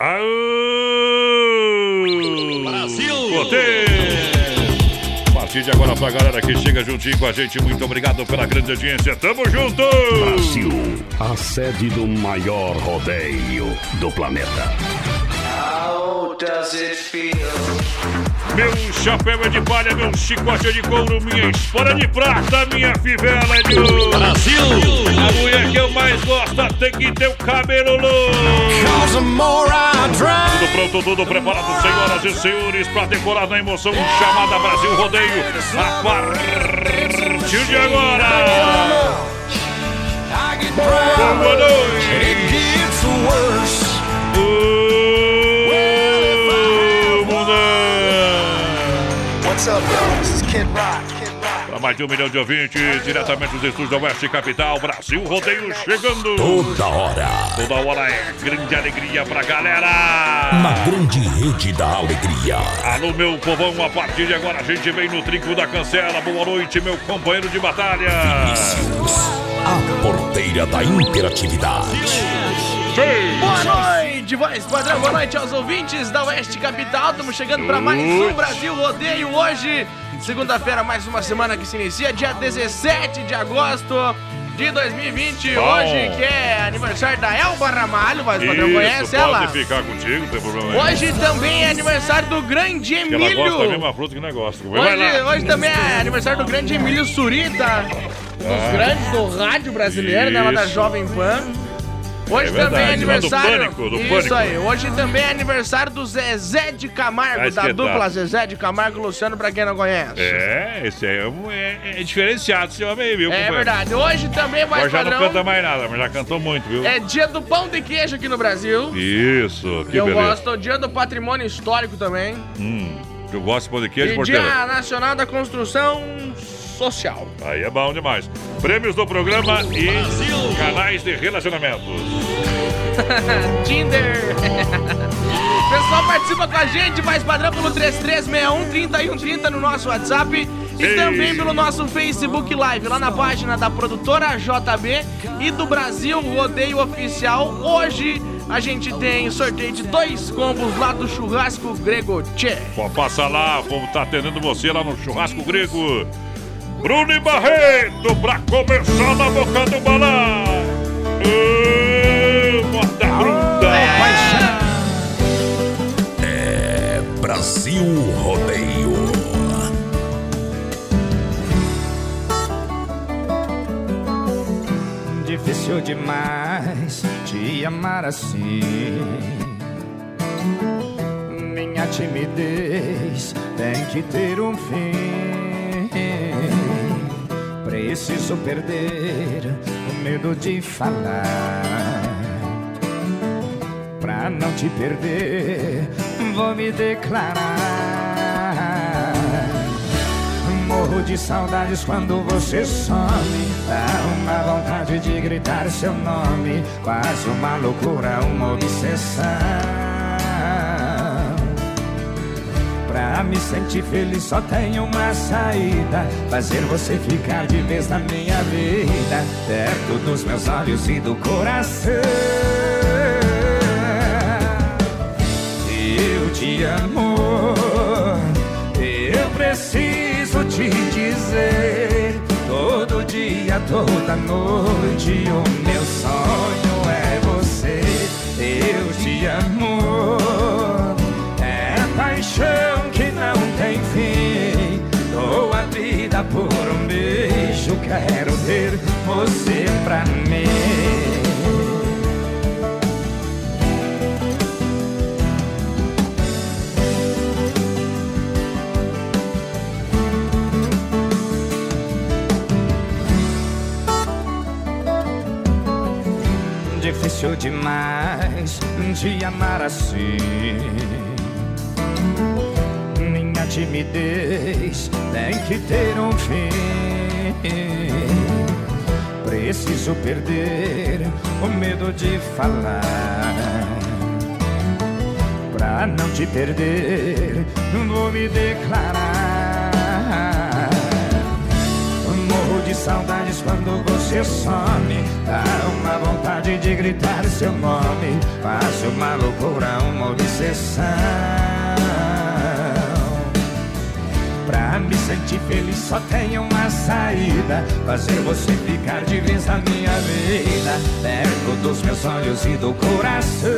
Aô! Brasil! A partir de agora, pra galera que chega juntinho com a gente, muito obrigado pela grande audiência. Tamo junto! Brasil, a sede do maior rodeio do planeta. How does it feel? Meu chapéu é de palha, meu chicote é de couro, minha espora de prata, minha fivela é de ouro. Brasil! A mulher que eu mais gosto tem que ter o cabelo louco. Tudo pronto, tudo preparado, senhoras e senhores, pra decorar na emoção chamada Brasil Rodeio. A partir de agora. Boa noite. Para mais de um milhão de ouvintes, diretamente dos estúdios da Oeste Capital, Brasil Rodeio chegando. Toda hora. Toda hora é grande alegria pra galera. Uma grande rede da alegria. Alô, meu povão, a partir de agora a gente vem no trinco da cancela. Boa noite, meu companheiro de batalha. Vinícius, a porteira da interatividade. Boa noite, voz padrão. Boa noite aos ouvintes da Oeste Capital. Estamos chegando para mais um Brasil Rodeio hoje. Segunda-feira, mais uma semana que se inicia, dia 17 de agosto de 2020. Bom. Hoje que é aniversário da Elba Ramalho, padrão. Isso, Conhece pode ela? ficar contigo, não tem problema nenhum. Hoje também é aniversário do grande Que ela gosta da Emílio. mesma fruta que. Vai Hoje, hoje também é aniversário do grande Emílio Surita, um dos Ah. grandes do rádio brasileiro, né, lá da Isso. Jovem Pan. Hoje É verdade, também é lá do aniversário. Pânico, do Isso Pânico. aí. Hoje também é aniversário do Zezé de Camargo, Mas da que dupla tal? Zezé de Camargo e Luciano, pra quem não conhece. É, esse aí é, é- é diferenciado esse homem aí, viu? É verdade. Hoje também, mais Agora já não canta mais nada, mas já cantou muito, viu? é dia do pão de queijo aqui no Brasil. Isso, que eu beleza. gosto. Dia do patrimônio histórico também. Hum, eu gosto de pão de queijo, E dia nacional da construção social. Aí é bom demais. Prêmios do programa e canais de relacionamentos. Tinder. Pessoal, participa com a gente, mais padrão pelo 3361 3130 no nosso WhatsApp e Ei. também pelo nosso Facebook Live, lá na página da produtora JB e do Brasil Rodeio Oficial. Hoje a gente tem sorteio de dois combos lá do churrasco grego Tchê. Pode passar lá, o povo tá atendendo você lá no churrasco grego. Bruno e Barreto, pra começar na boca do balão. Bota grunda. É Brasil Rodeio. Difícil demais te amar assim. Minha timidez tem que ter um fim. Preciso perder o medo de falar. Pra não te perder, vou me declarar. Morro de saudades quando você some. Dá uma vontade de gritar seu nome. Quase uma loucura, uma obsessão. Me sentir feliz só tem uma saída. Fazer você ficar de vez na minha vida Perto dos meus olhos e do coração. Eu te amo Eu preciso te dizer Todo dia, toda noite O meu sonho é você. Eu te amo É paixão não tem fim. Dou a vida por um beijo Quero ter você pra mim. Difícil demais te amar assim timidez tem que ter um fim. Preciso perder o medo de falar. Pra não te perder, vou me declarar. Morro de saudades quando você some. Dá uma vontade de gritar seu nome. Faço uma loucura, uma obsessão Me sentir feliz só tem uma saída Fazer você ficar de vez na minha vida Perto dos meus olhos e do coração.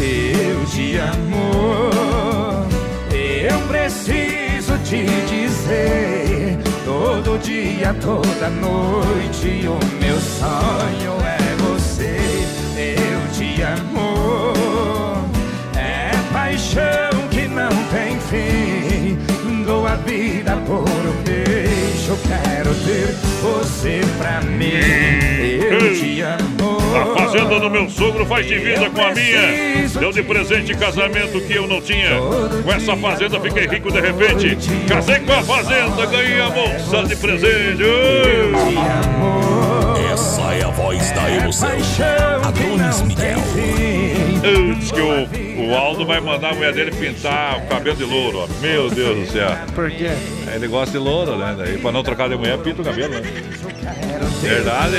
Eu te amo Eu preciso te dizer Todo dia, toda noite O meu sonho Eu te amo A fazenda do meu sogro faz divisa com a minha. Deu de presente casamento que eu não tinha. Com essa fazenda fiquei rico de repente. Casei com a fazenda, ganhei a bolsa de presente. Eu Ui! te amo Essa é a voz da emoção. que Adonis Miguel. Diz que o, o Aldo vai mandar a mulher dele pintar o cabelo de louro, ó. Meu Deus do céu. Por quê? Ele gosta de louro, né? Daí pra não trocar de mulher, pinta o cabelo, né? Verdade.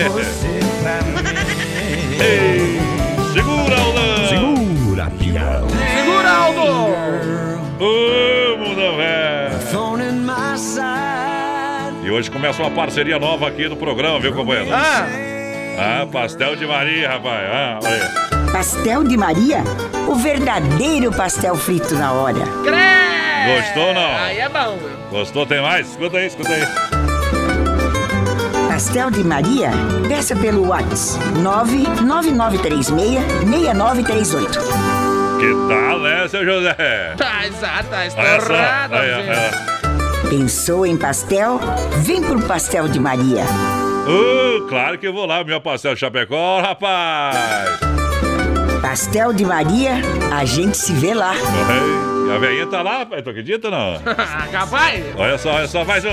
Ei, segura, Aldão! Segura, pião. Segura, Aldo! Vamos, não é? E hoje começa uma parceria nova aqui no programa, viu, companheiro? Ah, Ah, pastel de Maria, rapaz. Ah, olha aí. Pastel de Maria? O verdadeiro pastel frito na hora. crê! Gostou ou não? Aí é bom, meu. Gostou? Tem mais? Escuta aí, escuta aí. Pastel de Maria? Peça pelo WhatsApp 99936-6938. Que tal, né, seu José? Tá, exato, tá estourado. Gente. aí, Pensou em pastel? Vem pro Pastel de Maria. Uh, claro que eu vou lá, meu pastel Chapecó, rapaz. Pastel de Maria, a gente se vê lá. Oi, A velhinha tá lá, rapaz. Tu acredita ou não? Capaz? Olha só, olha só, mais um.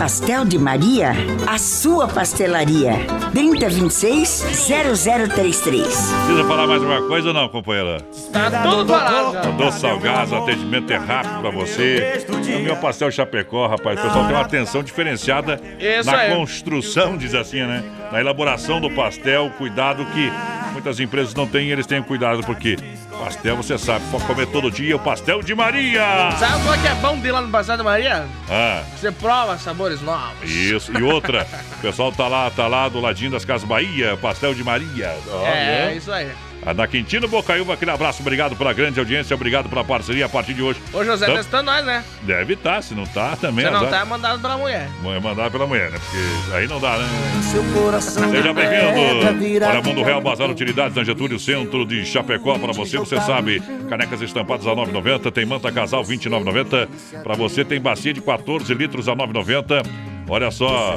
Pastel de Maria, a sua pastelaria. 3026-0033. Precisa falar mais uma coisa ou não, companheira? Tá tudo falado. Doce salgado, atendimento é rápido pra você. O meu pastel Chapecó, rapaz, o pessoal tem uma atenção diferenciada Isso na aí. construção, diz assim, né? Na elaboração do pastel, cuidado que muitas empresas não têm, eles têm cuidado, porque pastel, você sabe, pode comer todo dia o pastel de Maria. Sabe qual que é bom de lá no Pastel de Maria? Ah, Você prova sabores novos. isso. E outra, o pessoal tá lá, tá lá do ladinho das Casas Bahia, pastel de Maria. É, né? isso aí. Ah, Na Quintino Bocaiúva, aquele abraço, obrigado pela grande audiência, obrigado pela parceria a partir de hoje. Ô, José, Então, testando nós, né? Deve estar, se não tá, também Você não azar. tá mandado pela mulher. Mãe mandar pela mulher, né? Porque aí não dá, né? Seu coração Seja bem-vindo. Olha, Mundo Real Bazar Utilidades na Getúlio, centro de Chapecó para você. Você sabe, canecas estampadas a 9,90. Tem manta casal 29,90. Para você tem bacia de 14 litros a 9,90. Olha só,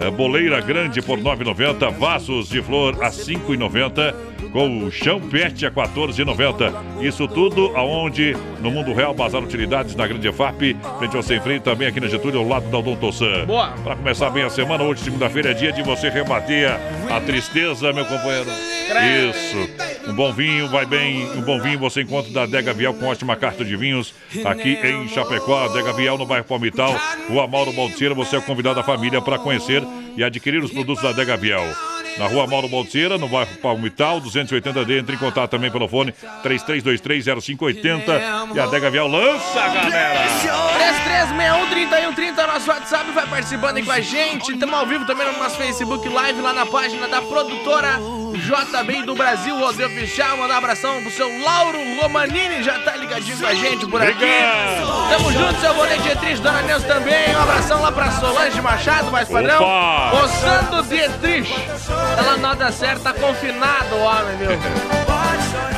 é, boleira grande por 9,90, vasos de flor a 5,90, com pet a 14,90. Isso tudo aonde? No Mundo Real, Bazar Utilidades, na Grande FAP, frente ao Sem Freio, também aqui na Getúlio, ao lado da Odonto San. Boa. Para começar bem a semana, hoje, segunda-feira, é dia de você rebater a tristeza, meu companheiro. Isso. Um bom vinho, vai bem. Um bom vinho você encontra da Dega Viel com ótima carta de vinhos aqui em Chapecó. Dega Viel no bairro Palmital, Rua Mauro Baldeira. Você é convidado da família para conhecer e adquirir os produtos da Dega Viel. Na rua Mauro Baldeira, no bairro Palmital, 280D. Entre em contato também pelo fone 33230580. E a Dega Viel lança, galera! 33613130 nosso WhatsApp vai participando aí com a gente. Estamos ao vivo também no nosso Facebook Live lá na página da produtora JB do Brasil, Rodeio Oficial. Mandar um abração pro seu Lauro Romanini, já tá ligadinho com a gente por aqui. Obrigado. Tamo junto, seu Boné Dietrich, Dona Neuza também. Um abração lá pra Solange Machado, mais padrão. Opa! O Santo Dietrich. Ela nota certa, tá confinado o homem, viu?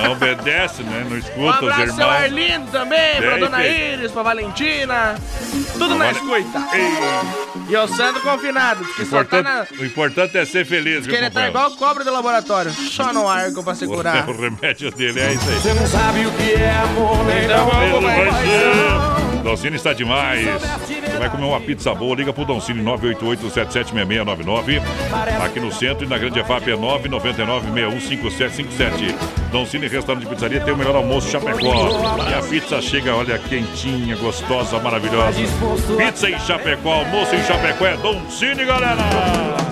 Não obedece, né? Não Um escuta os abraço, seu irmãos. Arlindo também, pra Dona. Iris, pra Valentina. Tudo na Vale- escuta. E o Sandro confinado, que só tá na. O importante é ser feliz, Que viu, ele tá igual cobra do laboratório, só no arco pra se curar. O remédio dele é isso aí. Você não sabe o que é amor, né? Então vamos Mesmo vai Doncini está demais. Você vai comer uma pizza boa, liga pro Doncini 988-776699. Aqui no centro e na Grande EFAP é 999-615757. Doncini Restaurante de Pizzaria tem o melhor almoço Chapecó. E a pizza chega, olha, quentinha, gostosa, maravilhosa. Pizza em Chapecó, almoço em Chapecó é Doncini, galera!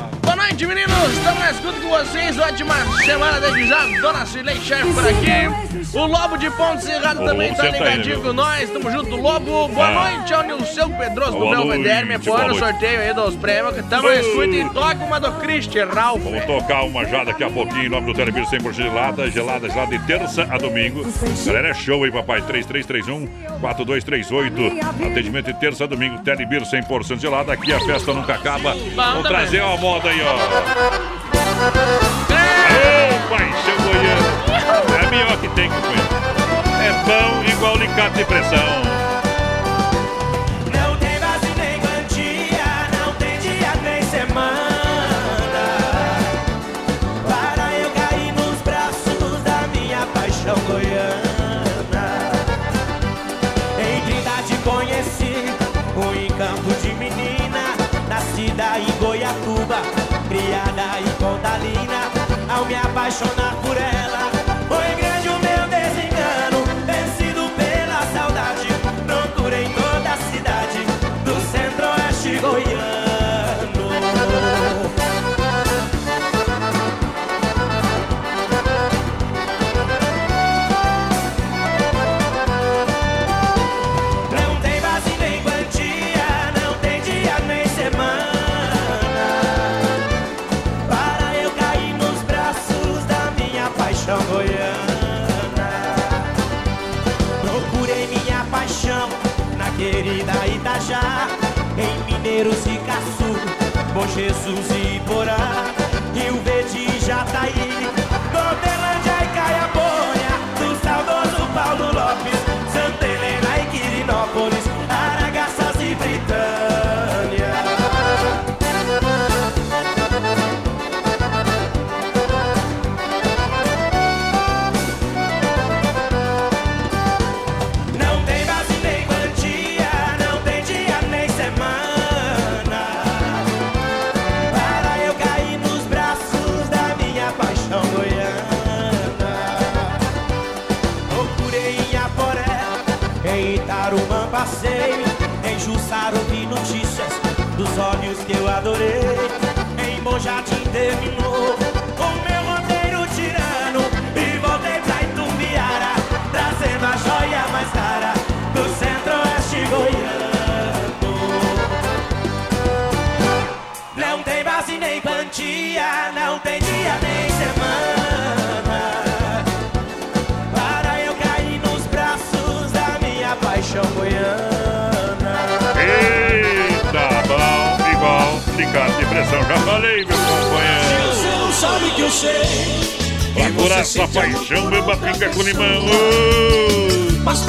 Noite, meninos! Estamos na escuta com vocês. Ótima semana desde já. Dona Cirlei Chefe por aqui. O Lobo de Ponte Cerrado também Lobo, tá ligadinho né, com nós. Tamo junto, Lobo. Boa Ah. noite ao Nilson Pedroso do Belvedere. Me boa no sorteio aí dos prêmios. Tamo na escuta e toca uma do Christian Ralph. Vamos tocar uma já daqui a pouquinho em nome do Telebir 100% gelada, gelada, gelada de terça a domingo. Galera, é show aí, papai. 3331-4238. Atendimento de terça a domingo. Telebir 100% gelada. Aqui a festa nunca acaba. Vamos trazer uma moda aí, ó. Ô, paixão goiano. É a melhor que tem, companheiro. É bom igual alicate de pressão. Ao me apaixonar por ela Em Mineiros e Caçu, Bom Jesus e Porá dos olhos que eu adorei. Em Bom Jardim terminou o meu roteiro tirano E voltei pra Itumbiara, trazendo a joia mais cara Do centro-oeste goiano. Não tem base nem quantia, não tem dia nem pressão. Já falei, meu companheiro. Você não sabe que eu sei Pra curar essa paixão, beba pinga com limão.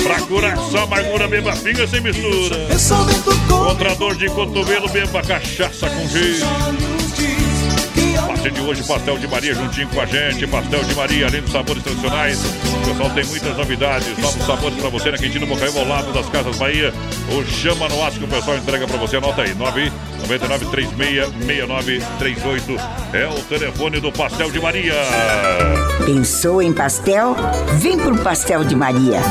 Pra curar só amargura, beba pinga sem mistura. Contra dor de cotovelo, beba cachaça com jeito. Partir de hoje, Pastel de Maria juntinho com a gente. Pastel de Maria, além dos sabores tradicionais. O pessoal tem muitas novidades, novos sabores pra você na Quintino Bocaiúva, ao lado das Casas Bahia. O Chama no que o pessoal entrega pra você. Anota aí, 999366938 é o telefone do Pastel de Maria. Pensou em pastel? Vem pro Pastel de Maria.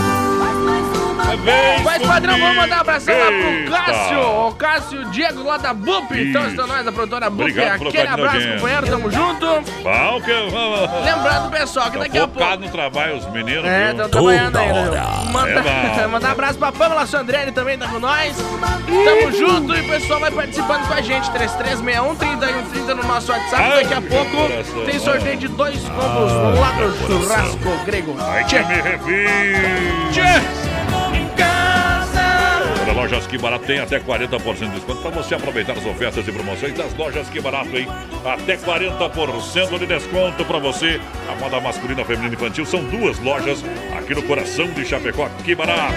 Vem Mas, padrão, vamos mandar um abração lá pro. Cássio. O Cássio Diego lá da BUP. Então, estão nós, da produtora BUP. Obrigado pelo Aquele carinho abraço, companheiro. Tamo junto. Bom, que vamos. Lembrando, pessoal, que daqui a pouco. Focado no trabalho, os meninos. É, estão trabalhando ainda. viu? É Manda, bom. mandar um abraço pra Pamela Sandrelli também, tá com nós. Tamo junto e o pessoal vai participando com a gente. 3361 3130 no nosso WhatsApp. Ai, Daqui a pouco coração. tem sorteio de dois combos lá no churrasco grego. Ai, que me refim. Olha, Lojas Que Barato tem até 40% de desconto para você aproveitar as ofertas e promoções das lojas Que Barato, hein? Até 40% de desconto para você. A moda masculina, feminina e infantil são duas lojas aqui no coração de Chapecó. Que Barato!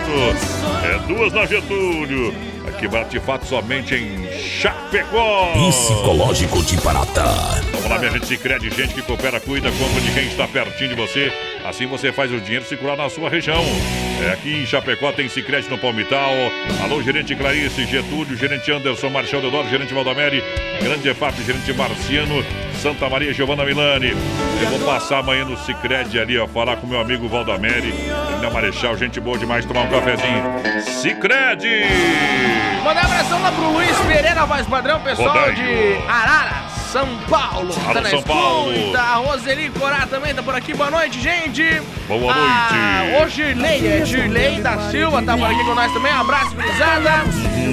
É duas na Getúlio. Aqui Barato de fato somente em Chapecó. Psicológico de Barata. Vamos lá, minha gente, se crede, gente que coopera, cuida, compra de quem está pertinho de você. Assim você faz o dinheiro circular na sua região. É, aqui em Chapecó tem Sicredi no Palmital. Alô, gerente Clarice, Getúlio, gerente Anderson, Marchal Deodoro, gerente Valdameri, Grande EFAP, gerente Marciano, Santa Maria, Giovana Milani. Eu vou passar amanhã no Sicredi ali, ó, falar com meu amigo Valdameri, ele é Marechal, gente boa demais, tomar um cafezinho. Sicredi! Mandar um abração lá pro Luiz Pereira, voz padrão, pessoal de Arara, São Paulo. Alô, tá na São Paulo. escuta. A Roseli Corá também tá por aqui. Boa noite, gente. Boa Ah, noite. o Girley, é Girley da Silva, tá por aqui com nós também. Um abraço, gurizada.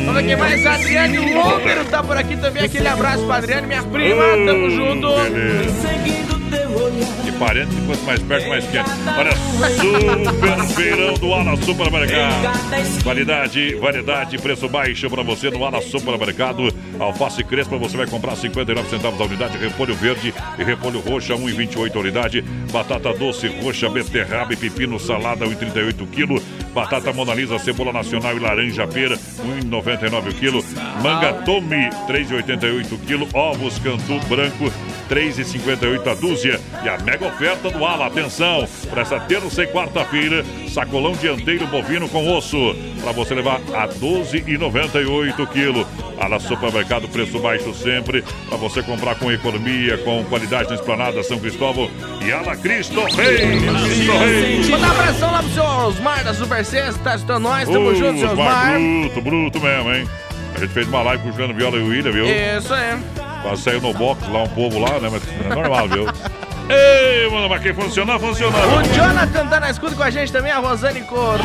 Vamos ver quem mais. Adriane Londero tá por aqui também. Aquele abraço pra Adriane, minha prima. Tamo junto. Beleza. Parente, quanto mais perto, mais quente. Olha, super feirão do Ala Supermercado. Qualidade, variedade, preço baixo pra você no Ala Supermercado. Alface Crespa, você vai comprar 59 centavos a unidade. Repolho verde e repolho roxa, 1,28 a unidade. Batata doce roxa, beterraba e pepino salada, 1,38 quilo. Batata Mona Lisa, cebola nacional e laranja pera, 1,99 o quilo. Manga Tome, 3,88 quilo. Ovos Cantu branco, 3,58 a dúzia. E a mega oferta do Ala, atenção, para essa terça e quarta-feira, sacolão dianteiro bovino com osso, para você levar a 12,98 quilo. Ala Supermercado, preço baixo sempre, para você comprar com economia, com qualidade na esplanada São Cristóvão e Ala Cristo Rei. Cristo Rei. Mandar abração lá pro seu Osmar da Super Sexta, tá escutando nós. Tamo Ô, junto, seu Osmar, Osmar. bruto, bruto mesmo, hein? A gente fez uma live com o Juliano Viola e o William, viu? Isso aí. Quase saiu no box lá, um povo lá, né? Mas é normal, viu? Ei, mano, mas que funcionar, funcionar. O Jonathan tá na escuta com a gente também, a Rosane Correia.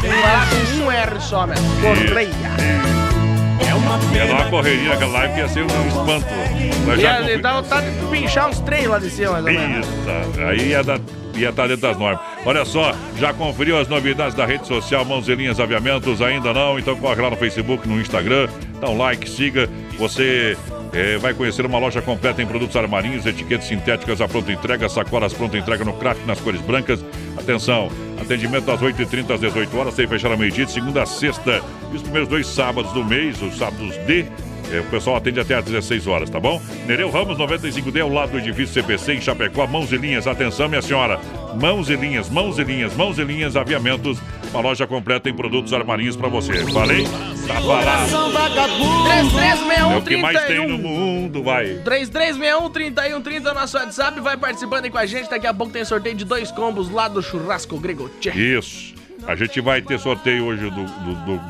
Tem que falar com um R só, mesmo. Correia. Ia dar uma correria naquela live que ia ser um espanto. Já Ia dar vontade de pinchar uns três lá de cima, mais ou menos. Isso, aí ia dar. Ia estar dentro das normas. Olha só, já conferiu as novidades da rede social Mãozinhas Aviamentos? Ainda não? Então corre lá no Facebook, no Instagram, dá um like, siga. Você eh, vai conhecer uma loja completa em produtos armarinhos, etiquetas sintéticas à pronta entrega, sacolas pronta entrega no craft nas cores brancas. Atenção, atendimento das 8h30 às 18 horas, sem fechar a meio-dia, segunda a sexta. E os primeiros dois sábados do mês, os sábados de é, o pessoal atende até às 16 horas, tá bom? Nereu Ramos 95D, ao lado do edifício CPC em Chapecó, mãos e linhas. Atenção, minha senhora. Mãos e linhas, mãos e linhas, mãos e linhas, aviamentos. Uma loja completa em produtos armarinhos pra você. Falei? Tá falado. 3361 É o que mais tem no 31. mundo, vai. 3361 3130 nosso WhatsApp, vai participando aí com a gente. Daqui a pouco tem sorteio de dois combos lá do Churrasco Grego Tchê. Isso. A gente vai ter sorteio hoje do, do, do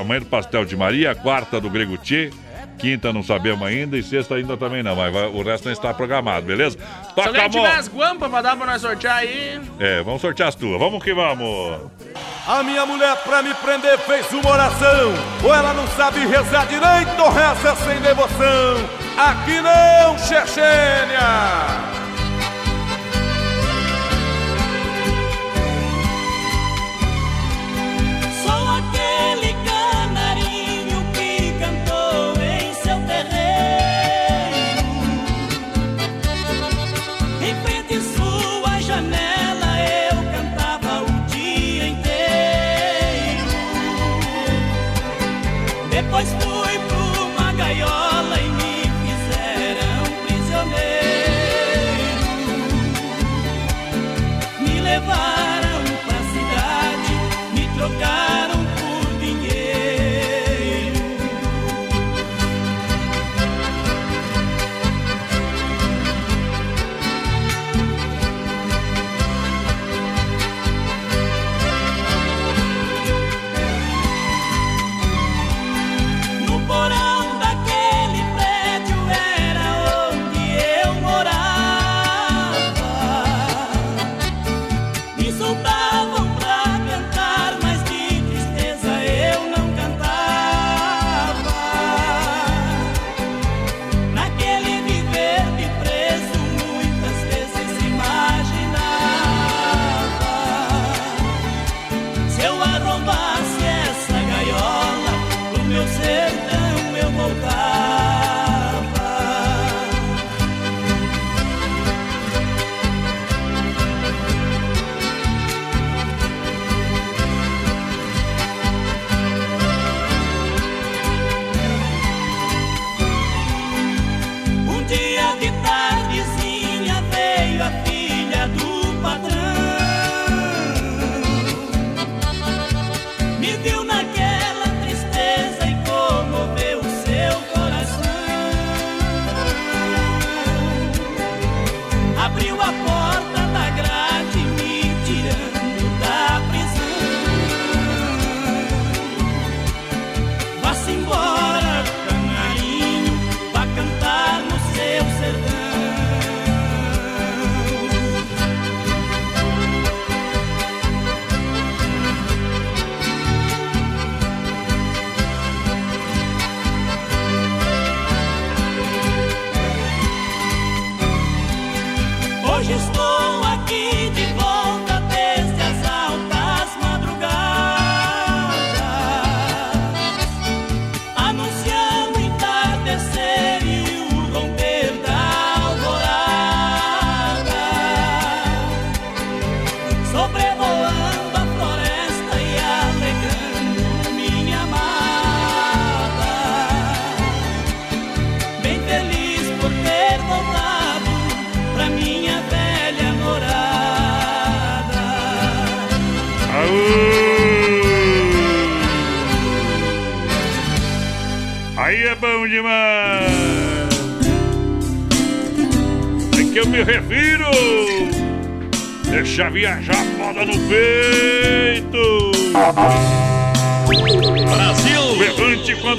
amanhã do Pastel de Maria, quarta do Grego Tchê, quinta não sabemos ainda e sexta ainda também não, mas vai- o resto não está programado, beleza? Se Toca alguém a tiver as guampas pra dar pra nós sortear aí. É, vamos sortear as tuas. Vamos que vamos. A minha mulher pra me prender fez uma oração. Ou ela não sabe rezar direito ou reza sem devoção. Aqui não, Chechênia!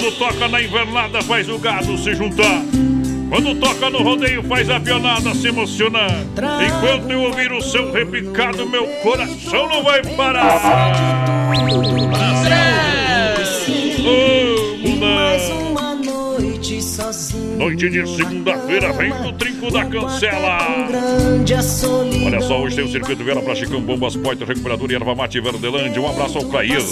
Quando toca na invernada faz o gado se juntar. Quando toca no rodeio faz a pionada se emocionar. Enquanto eu ouvir o seu repicado, meu coração não vai parar. Noite de segunda-feira, vem no trinco da cancela. Olha só, hoje tem o Circuito Vela Chicão, Bombas, Poitra, Recuperador e Erva Mate Verdelândia. Um abraço ao Clair.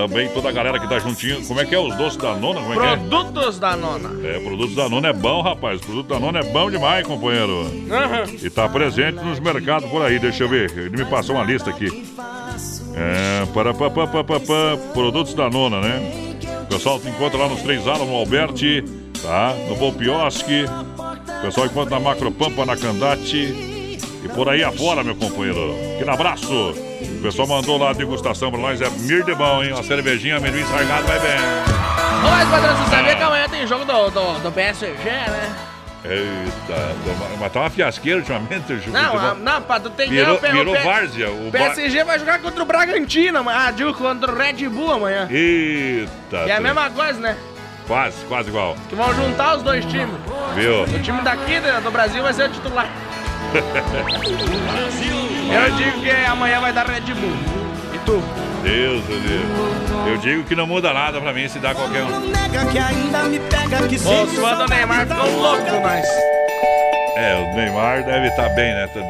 Também toda a galera que tá juntinho. Como é que é os doces da nona? Como é que é? Produtos da nona. É, produtos da nona é bom, rapaz. Produto da nona é bom demais, companheiro. Aham. E tá presente nos mercados por aí, deixa eu ver. Ele me passou uma lista aqui. É, para pá, pá, pá, pá, produtos da nona, né? O pessoal te encontra lá nos Três Alas, no Alberti, tá? No Volpiosque. O pessoal encontra na Macropampa, na Candate. E por aí afora, meu companheiro. Aquele abraço. O pessoal mandou lá a degustação pra nós. É mir de bom, hein? Uma cervejinha, amendoim sargado, vai bem. Ô, mas, padrão, você sabia que amanhã tem jogo do, do, do PSG, né? Eita, mas tá uma fiasqueira ultimamente, Ju. Não, a, não, pá, tu tem Virou, virou o várzea. O PSG vai jogar contra o Bragantino amanhã. Ah, digo, contra o Red Bull amanhã. Eita. E é a mesma coisa, né? Quase, quase igual. Que vão juntar os dois times. Viu? O time daqui do Brasil vai ser o titular. Eu digo que amanhã vai dar Red Bull. E tu? Deus, meu Deus. Eu digo que não muda nada pra mim se dá qualquer um. Ô, o do Neymar ficou louco nós. É, o Neymar deve estar bem, né? Tá-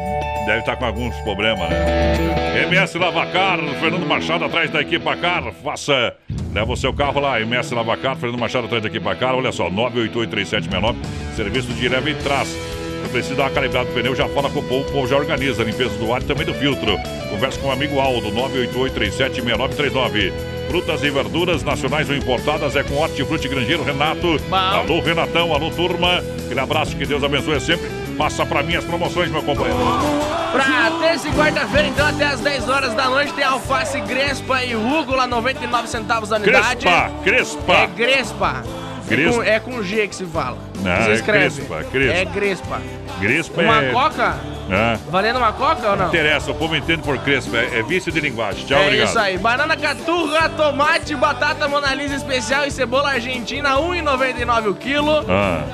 Deve estar com alguns problemas, né? MS Lavacar, Fernando Machado atrás da equipa Car. Faça. Leva o seu carro lá, MS Lavacar, Fernando Machado atrás da equipa Car. Olha só, 9883769. Serviço de leva e traz. Precisa dar uma calibrada do pneu, já fala com o povo, o povo já organiza a limpeza do ar e também do filtro. Conversa com o amigo Aldo, 988376939. Frutas e verduras nacionais ou importadas é com Hortifruti Grangeiro Renato. Alô, Renatão, alô, turma. Aquele abraço, que Deus abençoe sempre. Passa pra mim as promoções, meu companheiro. Pra terça e quarta-feira, então, até as 10 horas da noite, tem alface Grespa e rúgula, 99 centavos a unidade. Crespa, Crespa. É Grespa. É Grespa. com, é com G que se fala. Não, se é escreve. Crespa, Crespa. É Grespa. Crespa Uma é. coca? É. Valendo uma coca ou Não não? interessa, o povo entende por Crespa. É, é vício de linguagem. Tchau, é obrigado. isso aí. Banana caturra, tomate, batata monalisa especial e cebola argentina, 1,99 o quilo. Ah.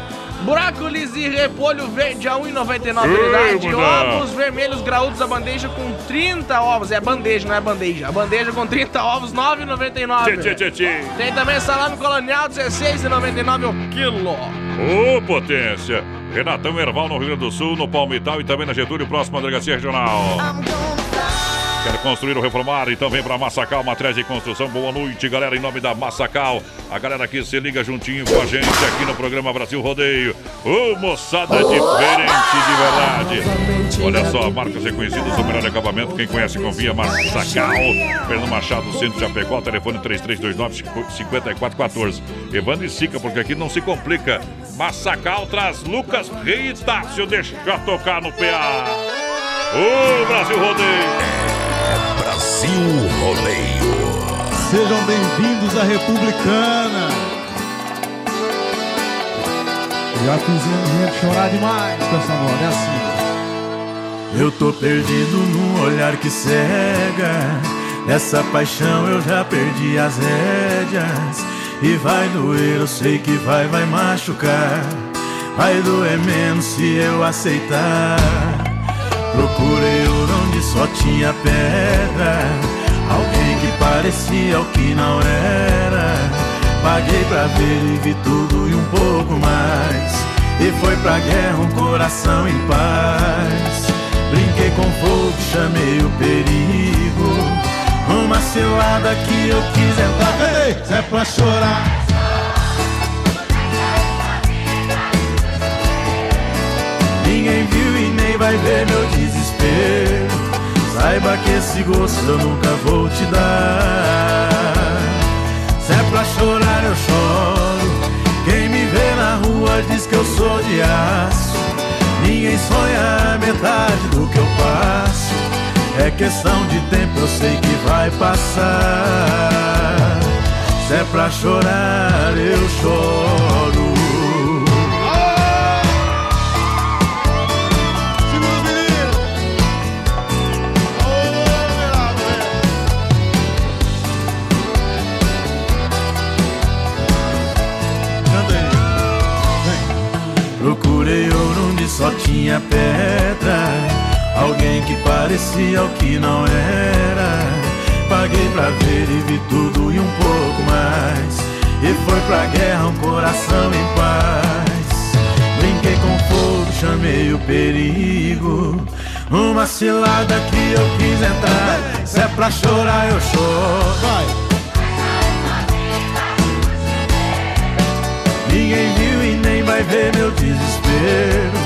Brócolis e repolho verde a 1,99 a Ei, unidade. Ovos vermelhos graúdos a bandeja com 30 ovos. É bandeja, não é bandeja. A bandeja com 30 ovos, 9,99. Tchê, tchê, tchê, tchê. Tem também salame colonial, 16,99 o quilo. Ô, potência! Renatão Erval, no Rio Grande do Sul, no Palmital e também na Getúlio, próximo à Delegacia Regional. Quer construir ou reformar? Então vem pra Massacal, Matriz de Construção. Boa noite, galera, em nome da Massacal. A galera aqui se liga juntinho com a gente aqui no programa Brasil Rodeio. Ô, moçada diferente de verdade. Olha só, marcas reconhecidas, o melhor acabamento. Quem conhece, confia. Massacal. Fernando Machado, Centro Chapecó, telefone 3329-5414. Evandro e Sica, porque aqui não se complica. Massacal traz Lucas Rei Tássio. Deixa tocar no PA. Ô, Brasil Rodeio. Brasil Rodeio. Sejam bem-vindos à Republicana. Já fizemos gente chorar demais com essa moda, é assim. Eu tô perdido num olhar que cega. Nessa paixão eu já perdi as rédeas. E vai doer, eu sei que vai, vai machucar. Vai doer menos se eu aceitar. Procurei onde só tinha pedra. Alguém que parecia o que não era. Paguei pra ver e vi tudo e um pouco mais. E foi pra guerra um coração em paz. Brinquei com fogo, chamei o perigo. Uma cilada que eu quis entrar. Ei, se é pra chorar. Vai ver meu desespero. Saiba que esse gosto eu nunca vou te dar. Se é pra chorar, eu choro. Quem me vê na rua diz que eu sou de aço. Ninguém sonha a metade do que eu passo. É questão de tempo, eu sei que vai passar. Se é pra chorar, eu choro. Só tinha pedra. Alguém que parecia o que não era. Paguei pra ver e vi tudo e um pouco mais. E foi pra guerra um coração em paz. Brinquei com fogo, chamei o perigo. Uma cilada que eu quis entrar. Se é pra chorar, eu choro. Ninguém viu e nem vai ver meu desespero.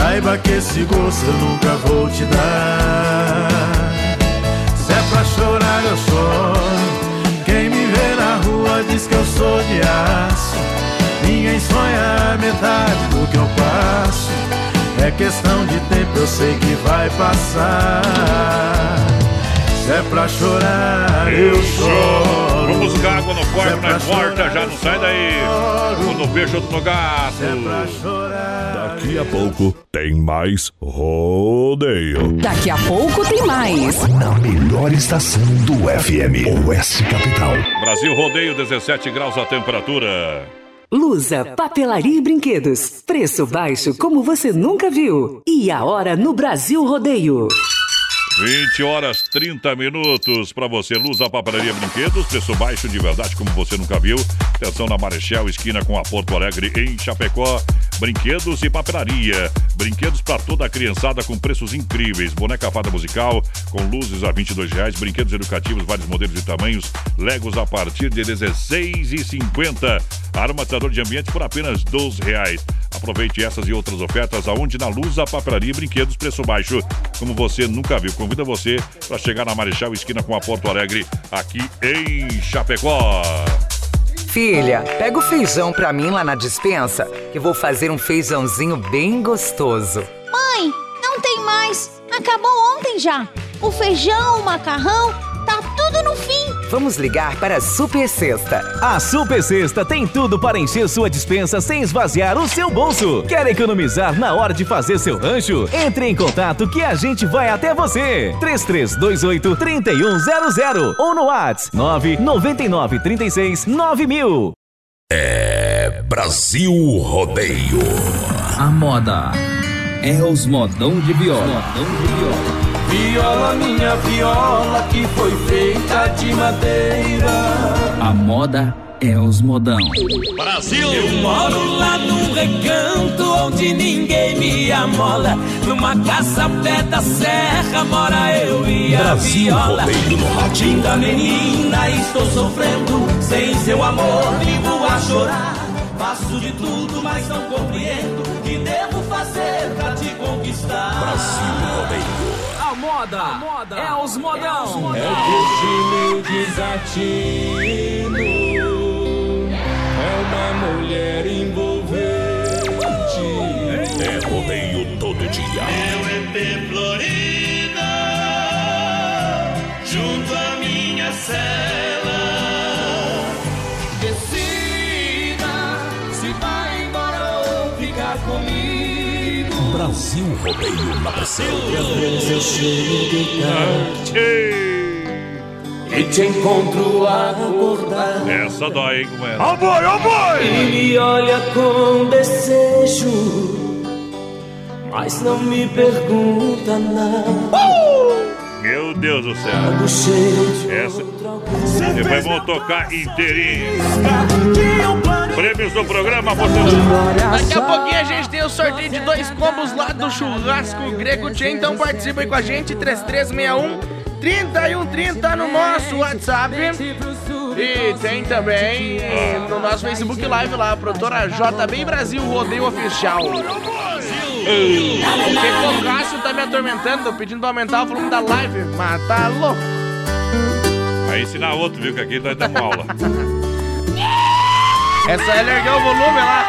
Saiba que esse gosto eu nunca vou te dar. Se é pra chorar, eu choro. Quem me vê na rua diz que eu sou de aço. Ninguém sonha a metade do que eu passo. É questão de tempo, eu sei que vai passar. Se é pra chorar, eu choro. Vamos buscar água no Se é quarto, pra nós volta, chorar, já não sai daí. No peixe, outro no gato. Daqui a pouco tem mais rodeio. Daqui a pouco tem mais. Na melhor estação do FM, Oeste Capital. Brasil Rodeio, 17 graus a temperatura. Lusa, papelaria e brinquedos. Preço baixo como você nunca viu. E a hora no Brasil Rodeio. 20 horas 30 minutos para você. Luz a papelaria brinquedos, preço baixo de verdade como você nunca viu. Atenção na Marechal, esquina com a Porto Alegre em Chapecó. Brinquedos e papelaria. Brinquedos para toda a criançada com preços incríveis. Boneca fada musical com luzes a 22 reais. Brinquedos educativos, vários modelos e tamanhos. Legos a partir de R$ 16,50. Aromatizador de ambiente por apenas 12 reais. Aproveite essas e outras ofertas aonde na Luz a papelaria e brinquedos preço baixo como você nunca viu. Convida você para chegar na Marechal esquina com a Porto Alegre aqui em Chapecó. Filha, pega o feijão pra mim lá na dispensa, que eu vou fazer um feijãozinho bem gostoso. Mãe, não tem mais. Acabou ontem já. O feijão, o macarrão, tá tudo no fim. Vamos ligar para a Super Sexta. A Super Sexta tem tudo para encher sua dispensa sem esvaziar o seu bolso. Quer economizar na hora de fazer seu rancho? Entre em contato que a gente vai até você. 3328 3100 ou no WhatsApp 999 36 9000. É Brasil Rodeio. A moda é os modão de viola. Modão de viola. Viola, minha viola, que foi feita de madeira. A moda é os modão. Brasil! Eu moro lá num recanto onde ninguém me amola. Numa casa pé da serra mora eu e a Brasil viola. Rádio. Linda menina, estou sofrendo. Sem seu amor, vivo a chorar. Faço de tudo, mas não compreendo. O que devo fazer pra te conquistar? Brasil Rodeio. A moda, é os modão. É o meu desatino. É uma mulher envolvente. É rodeio todo dia. Meu EP Florida, junto à minha cela. Brasil Rodeio na às vezes eu chego de tarde e te encontro acordado. Essa dói, hein, comendo? Ó boi, ó boi! E me olha com desejo, mas não me pergunta nada. Meu Deus do céu. Essa. Depois vamos tocar inteirinho. Prêmios do programa, você Daqui a pouquinho a gente tem o sorteio de dois combos lá do churrasco grego Tchê, então participa aí com a gente, 3361 3130 no nosso WhatsApp. E tem também no nosso Facebook Live lá, a produtora JB Brasil Rodeio Oficial. O que o Cássio tá me atormentando, pedindo pra aumentar o volume da live. Mas tá louco. Vai ensinar outro, viu? Que aqui nós damos aula. Essa é largar o volume lá.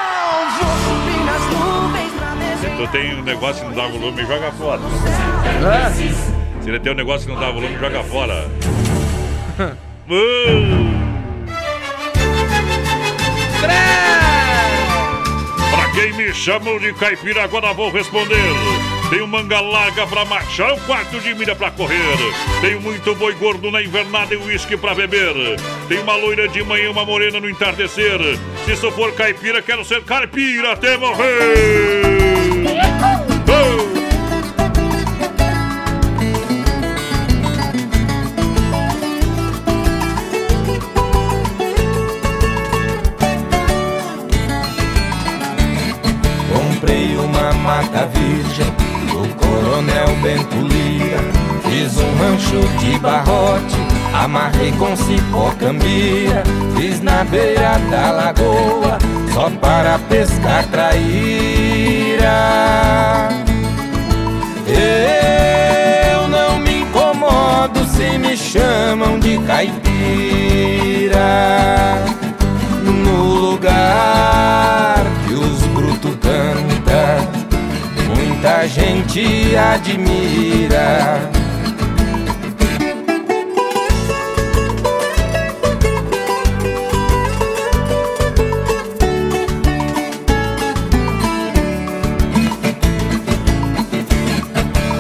Se tu tem um negócio que não dá volume, joga fora. Se ele tem um negócio que não dá volume, joga fora. Uh! Pra quem me chamou de caipira, agora vou responder. Tenho manga larga pra marchar, um quarto de milha pra correr. Tenho muito boi gordo na invernada e uísque pra beber. Tenho uma loira de manhã e uma morena no entardecer. Se isso for caipira, quero ser caipira até morrer. Oh! Comprei uma virgem Coronel. Fiz um rancho de barrote, amarrei com cipó cambira. Fiz na beira da lagoa, só para pescar traíra. Eu não me incomodo se me chamam de caipira. No lugar muita gente admira.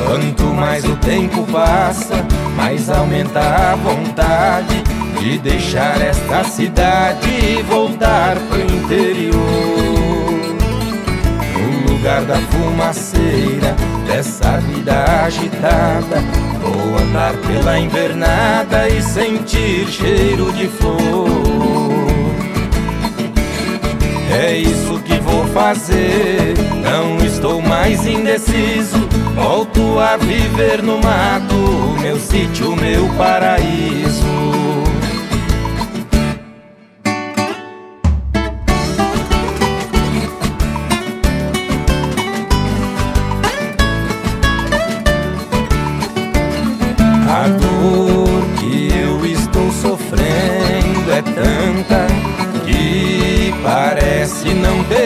Quanto mais o tempo passa, mais aumenta a vontade de deixar esta cidade e voltar pro interior. Lugar da fumaceira, dessa vida agitada, vou andar pela invernada e sentir cheiro de flor. É isso que vou fazer, não estou mais indeciso. Volto a viver no mato, meu sítio, meu paraíso.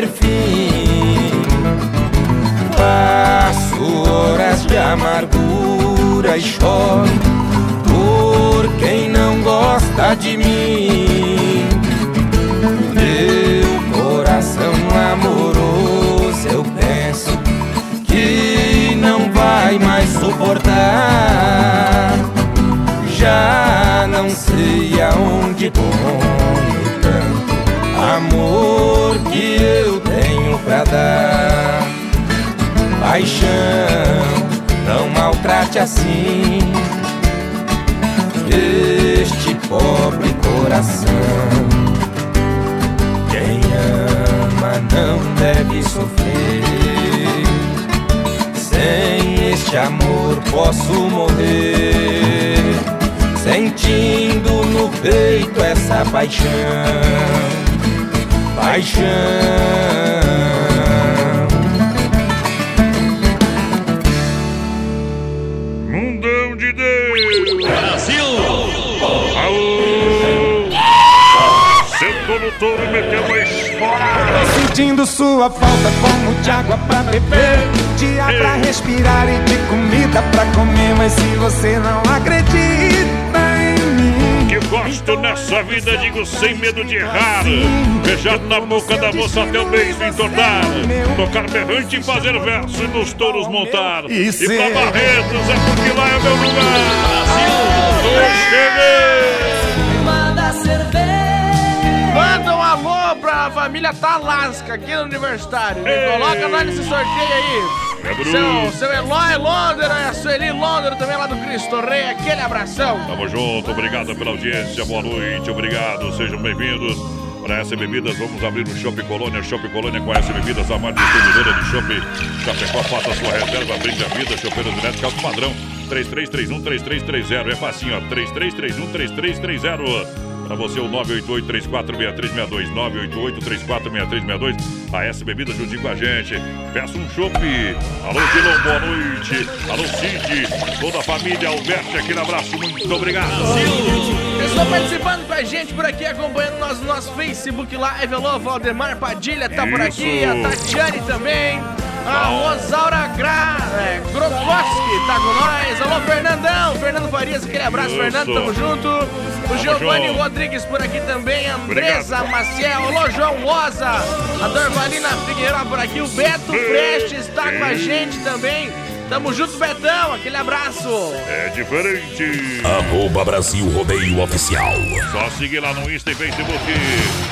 Fim. Passo horas de amargura e choro por quem não gosta de mim. Meu coração amoroso, eu penso que não vai mais suportar. Já não sei aonde tanto amor que eu tenho pra dar. Paixão, não maltrate assim este pobre coração. Quem ama não deve sofrer. Sem este amor posso morrer. Sentindo no peito essa paixão. Paixão. Mundão de Deus! Brasil! Aô! Sentou no touro, meteu uma espora! Tô sentindo sua falta como de água pra beber De ar pra respirar e de comida pra comer Mas se você não acredita Nessa vida, digo sem medo de errar. Beijar na boca da moça até o beijo entortar. Tocar berrante e fazer verso e nos touros montar. E E pra Barretos é porque lá é meu lugar. Tô chegando! Manda cerveja. Manda um alô pra família Talasca aqui no aniversário. Ei. Coloca nós nesse sorteio aí. É. Seu, seu Eloy Londero e a Sueli Londero também lá do Cristo Rei. Aquele abração. Tamo junto, obrigado pela audiência, boa noite, obrigado, sejam bem-vindos. Para essa bebidas, vamos abrir o Shopping Colônia. Shopping Colônia com essa bebidas, a mais distribuidora de Shopping Chapecó. Faça sua reserva, brinde a vida, chopeiro direto, alto padrão. 3331-3330. É facinho, ó. 3331-3330. Pra você, o 988-346362. 988-346362. A S Bebida juntinho com a gente. Peça um chopp. Alô, Dilão, boa noite. Alô, Cid. Toda a família, Alberto, aquele abraço. Muito obrigado. Pessoal participando com a gente por aqui, acompanhando nós no nosso Facebook Live. Alô, Valdemar Padilha tá por aqui, a Tatiane também. A Rosaura Gra, é, Grokoski tá com nós. Alô, Fernandão, Fernando Farias, aquele abraço, Isso. Fernando, tamo junto. O Giovanni. Rodrigues por aqui também, Andresa Maciel, alô, João Rosa, a Dorvalina Figueiredo por aqui, o Beto Prestes tá com a gente também. Tamo junto, Betão, aquele abraço. É diferente. Arroba Brasil Rodeio Oficial. Só seguir lá no Insta e Facebook.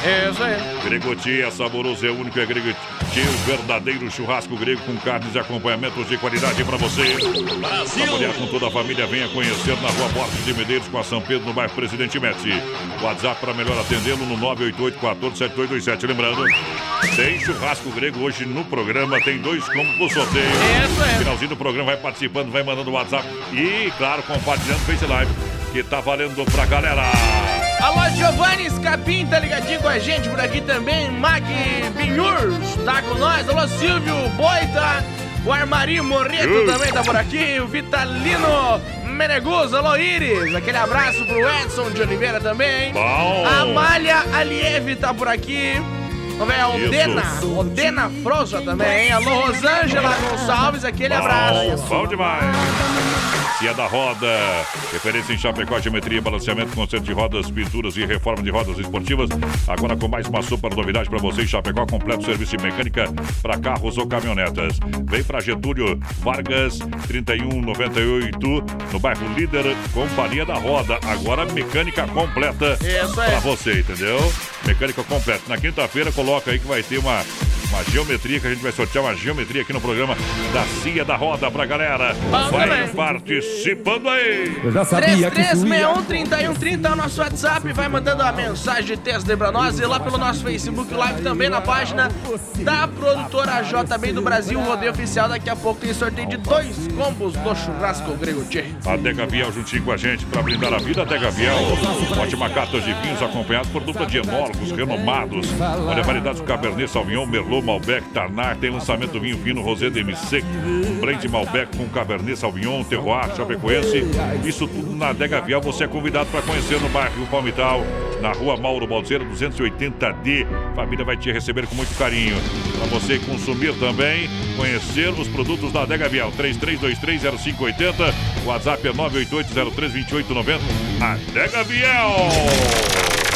É isso aí. Gregotti é saboroso, é único, é Gregotti, o verdadeiro churrasco grego com carnes e acompanhamentos de qualidade pra você. Brasil! mulher com toda a família, venha conhecer na rua Borges de Medeiros com a São Pedro, no bairro Presidente Médici. WhatsApp para melhor atendê-lo no 988-147227. Lembrando, tem churrasco grego hoje no programa, tem dois combos pro sorteio. Isso é. Finalzinho do programa, vai participando, vai mandando o WhatsApp e, claro, compartilhando o Face Live, que tá valendo pra galera. Alô, Giovanni Scapim, tá ligadinho com a gente por aqui também. Mag Binhurs, tá com nós. Alô, Silvio Boita. O Armarinho Morreto também tá por aqui. O Vitalino Meneguz, alô, Iris. Aquele abraço pro Edson de Oliveira também. Bom. A Amália Aliev tá por aqui. Vamos ver, a. Odena, Odena Frosa também. Alô, Rosângela Gonçalves, aquele abraço. Bom, bom demais. Cia da Roda, referência em Chapecó, geometria, balanceamento, conserto de rodas, pinturas e reforma de rodas esportivas. Agora com mais uma super novidade para você em Chapecó, completo serviço de mecânica para carros ou caminhonetas. Vem para Getúlio Vargas, 3198, no bairro Líder, Companhia da Roda. Agora mecânica completa para você, entendeu? Mecânica completa. Na quinta-feira coloca aí que vai ter uma uma geometria que a gente vai sortear uma geometria aqui no programa da Cia da Roda pra galera. Bom Vai também. participando aí. Eu já sabia que isso ia... 3361-3130 é o nosso WhatsApp. Vai mandando a mensagem de texto pra nós. E lá pelo nosso Facebook Live também na página da produtora JB do Brasil Rodeio Oficial. Daqui a pouco tem sorteio de dois combos do churrasco grego Tchê. A Dega Viel juntinho com a gente para brindar a vida. A Dega Viel, ótima carta de vinhos acompanhados por dupla de enólogos renomados. Olha, variedades do Cabernet Sauvignon, Merlot, Malbec, Tarnar. Tem lançamento vinho fino Rosé DMC, um blend Malbec com Cabernet Sauvignon, Terroir, Chapecoense. Isso tudo na Dega Viel. Você é convidado para conhecer no bairro Palmital, na rua Mauro Balseira, 280D. Família vai te receber com muito carinho. Para você consumir também, conhecer os produtos da Adega Viel. 33230580. WhatsApp é 988032890. Adega Viel.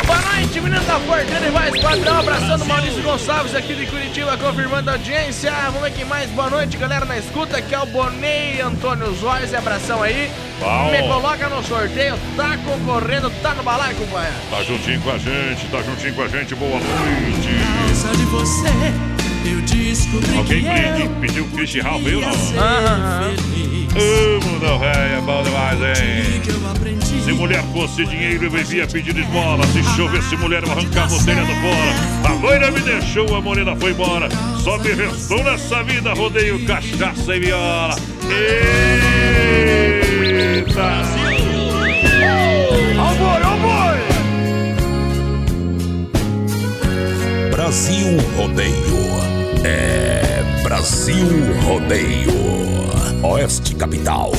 Boa noite, menino da Porteira e mais padrão. Abraçando Maurício Gonçalves aqui de Curitiba, confirmando a audiência. Vamos ver quem mais. Boa noite, galera na escuta. Aqui é o Bonei Antônio Zóis. Abração aí. Bom. Me coloca no sorteio. Tá concorrendo, tá no balaio, companheiro. Tá juntinho com a gente, tá juntinho com a gente. Boa noite. de você, eu descobri Alguém que pediu o Christian Ralph não? Aham. Mundo velho, é bom demais, hein? Se mulher fosse dinheiro, eu vivia pedindo esmola. Se chovesse mulher, eu arrancava o telhado fora. A loira me deixou, a morena foi embora. Só me restou nessa vida, rodeio, cachaça e viola. Eita! Boi, ó boi! Brasil Rodeio. É Brasil Rodeio. Oeste Capital.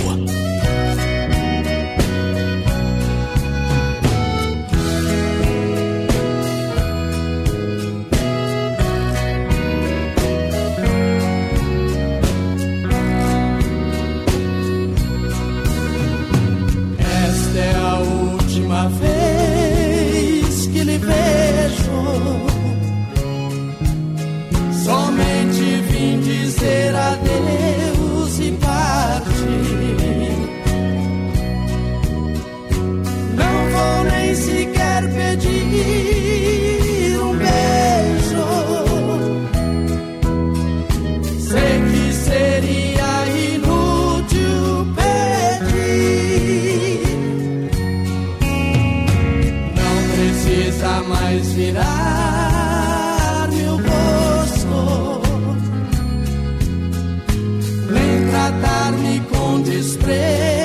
pedir um beijo. Sei que seria inútil pedir. Não precisa mais virar meu rosto, nem tratar-me com desprezo.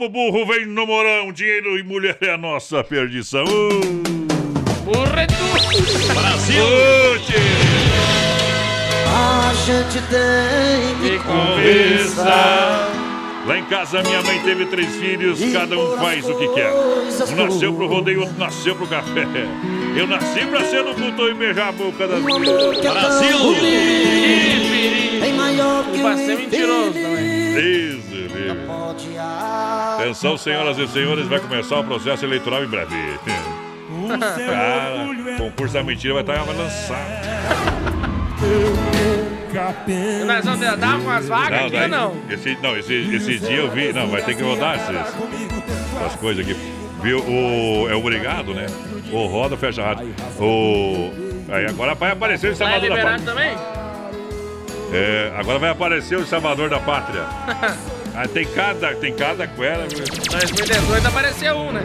Copo, burro vem no morão. Dinheiro e mulher é a nossa perdição. Uh! É! Brasil! A gente tem que conversar. Lá em casa minha mãe teve três filhos, cada um faz o que quer. Um nasceu pro rodeio, outro nasceu pro café. Eu nasci pra ser no culto e beijar a boca das filhas. Brasil! Tem maior que Vai ser mentiroso também. Do livre. Atenção, senhoras e senhores, vai começar o processo eleitoral em breve. Cara, concurso da mentira vai estar lançado. E nós vamos dar umas vagas aqui ou daí- não? Esse, não, esse, esse dia eu vi. Não, vai ter que rodar esses, essas coisas aqui. Viu? O, é obrigado, né? O roda, fecha a rádio. O, aí agora vai aparecer o é Salvador da Pátria. também? É, agora vai aparecer o Salvador da Pátria. Ah, tem cada, tem cada cuera. viu? 2018 apareceu um, né?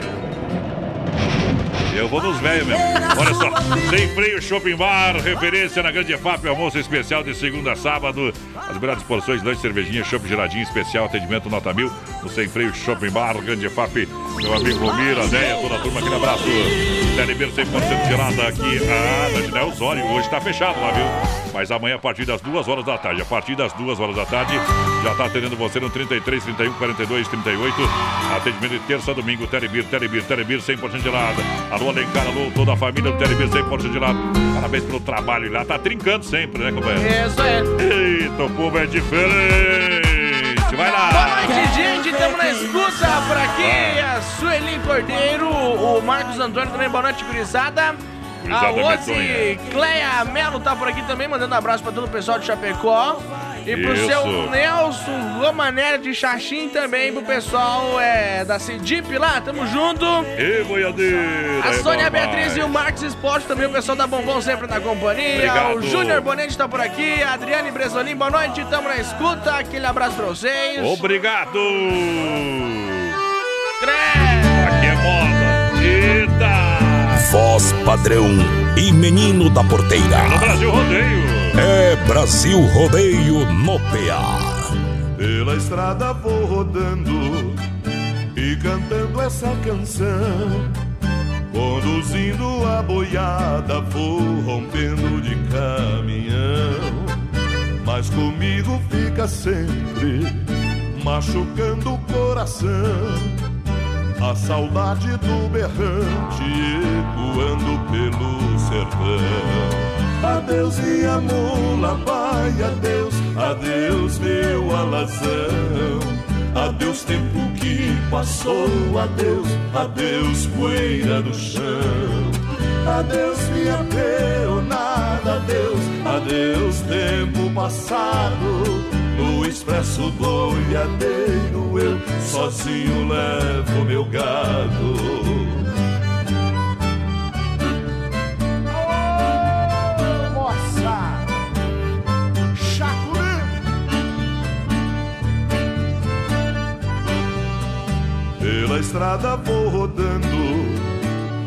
Eu vou nos velhos mesmo. Olha só, sem freio Shopping Bar, referência na Grande FAP, almoço especial de segunda a sábado. As melhores porções, lanche, cervejinha, chopp geladinho especial, atendimento nota mil. No Sem Freio Shopping Bar, Grande FAP, meu amigo Romir, a Deia, toda a turma, aquele abraço. Telebeiro 100% gelada aqui, ah, na Ginel Osório. Hoje tá fechado lá, viu? Mas amanhã, a partir das duas horas da tarde, a partir das duas horas da tarde, já tá atendendo você no 33, 31, 42, 38. Atendimento de terça a domingo, Telebir, Telebir, Telebir 100% gelada. Alô, Alencar, alô, toda a família do Telebir 100% gelada. Parabéns pelo trabalho lá. Tá trincando sempre, né, companheiro? Isso é. Eita, o povo é diferente. Vai lá. Boa noite, gente. Estamos na escuta por aqui. A Sueli Cordeiro, o Marcos Antônio também. Boa noite, gurizada. A Rose. Cleia Melo tá por aqui também, mandando abraço pra todo o pessoal de Chapecó. E pro Isso. seu Nelson Romanelli de Xaxim também, pro pessoal é, da Cidip lá, tamo junto. Ê, boiadeira. A é Sônia Beatriz e o Marcos Esporte também, o pessoal da Bombom sempre na companhia. Obrigado. O Júnior Bonete tá por aqui, a Adriane Bresolim, boa noite, tamo na escuta. Aquele abraço pra vocês. Obrigado. Aqui é moda. Eita. Voz padrão e menino da porteira. No Brasil Rodeio. É Brasil Rodeio no PA. Pela estrada vou rodando e cantando essa canção. Conduzindo a boiada, vou rompendo de caminhão. Mas comigo fica sempre machucando o coração. A saudade do berrante ecoando pelo sertão. Adeus minha mula, vai, adeus, adeus meu alazão. Adeus tempo que passou, adeus, adeus poeira do chão. Adeus minha peonada, adeus, adeus tempo passado. No expresso boiadeiro eu sozinho levo meu gado. Pela estrada vou rodando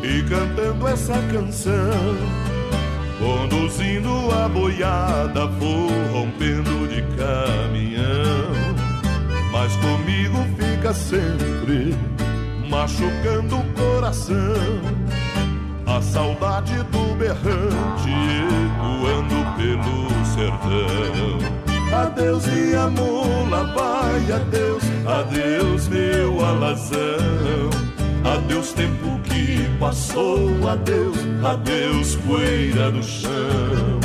e cantando essa canção. Conduzindo a boiada, vou rompendo de caminhão. Mas comigo fica sempre machucando o coração. A a saudade do berrante ecoando pelo sertão. Adeus minha mula, vai, adeus, adeus meu alazão. Adeus tempo que passou, adeus, adeus poeira no chão.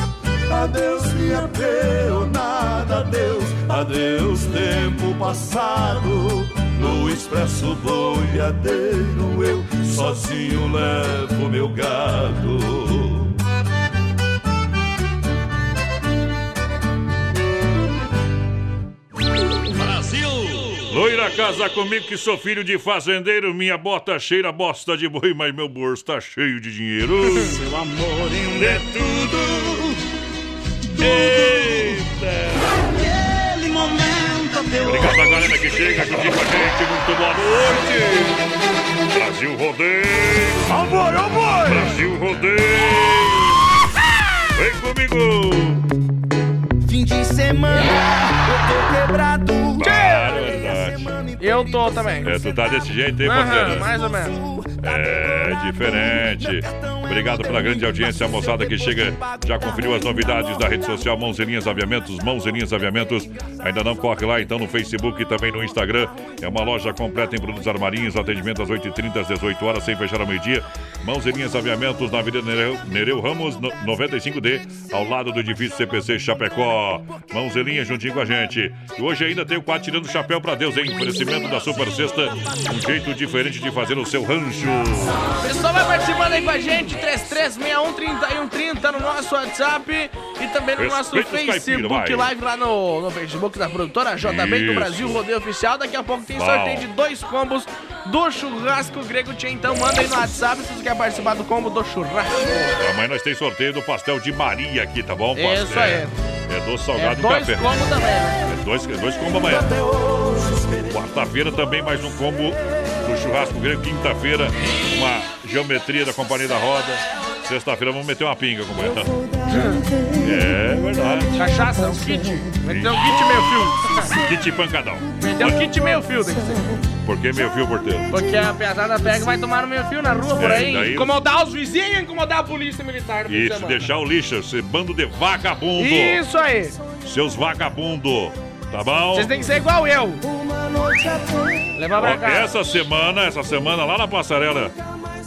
Adeus minha peonada, adeus, adeus tempo passado. No expresso boiadeiro eu sozinho levo meu gado. Casa comigo que sou filho de fazendeiro, minha bota cheira bosta de boi, mas meu bolso tá cheio de dinheiro. Seu amor ainda é tudo. Eita! Aquele momento Obrigado a galera que chega juntinho com a gente, muito boa noite! Brasil Rodeio! Ó boi, ó boi! Brasil Rodeio! Vem comigo! Fim de semana, eu tô quebrado. Eu tô também. É, tu tá desse jeito aí, parceiro? mais ou menos. É diferente. Obrigado pela grande audiência, a moçada que chega. Já conferiu as novidades da rede social Mãos Linhas Aviamentos, Mãos Linhas Aviamentos. Ainda não corre lá, então no Facebook e também no Instagram. É uma loja completa em produtos armarinhos, atendimento às 8h30 às 18 horas, sem fechar ao meio-dia. Mãos Linhas Aviamentos na Avenida Nereu, Nereu Ramos, no- 95D, ao lado do edifício CPC Chapecó. Mãos Linhas juntinho com a gente. E hoje ainda tem o quadro tirando o chapéu pra Deus, hein? Oferecimento da Super Sexta, um jeito diferente de fazer o seu rancho. Pessoal vai participando aí com a gente, 33613130 no nosso WhatsApp e também no nosso Respeita Facebook caipiras, vai. Live lá no, no Facebook da produtora JB do Isso. Brasil Rodeio Oficial. Daqui a pouco tem Bom. sorteio de dois combos do churrasco grego Tchê. Então manda aí no WhatsApp se você quer participar do combo do churrasco. Amanhã nós temos sorteio do pastel de Maria aqui, tá bom? Isso Pastel. aí. É doce É salgado e dois café. combos também, né? É dois, é dois combos amanhã. Quarta-feira também mais um combo churrasco grego. Quinta-feira, uma geometria da Companhia da Roda. Sexta-feira vamos meter uma pinga, companheiro. É verdade. Cachaça, um kit. Meteu um kit meio fio. Kit pancadão. Meteu um kit meio fio, tem que ser. Por que meio fio porteiro? Porque a pesada pega e vai tomar no meio fio na rua por É, aí. daí- Incomodar os vizinhos, incomodar a polícia militar Isso, deixar o lixo, esse bando de vagabundo. Isso aí. Seus vagabundo. Tá bom? Vocês têm que ser igual eu. Levar pra Ó, cá. essa semana, essa semana lá na passarela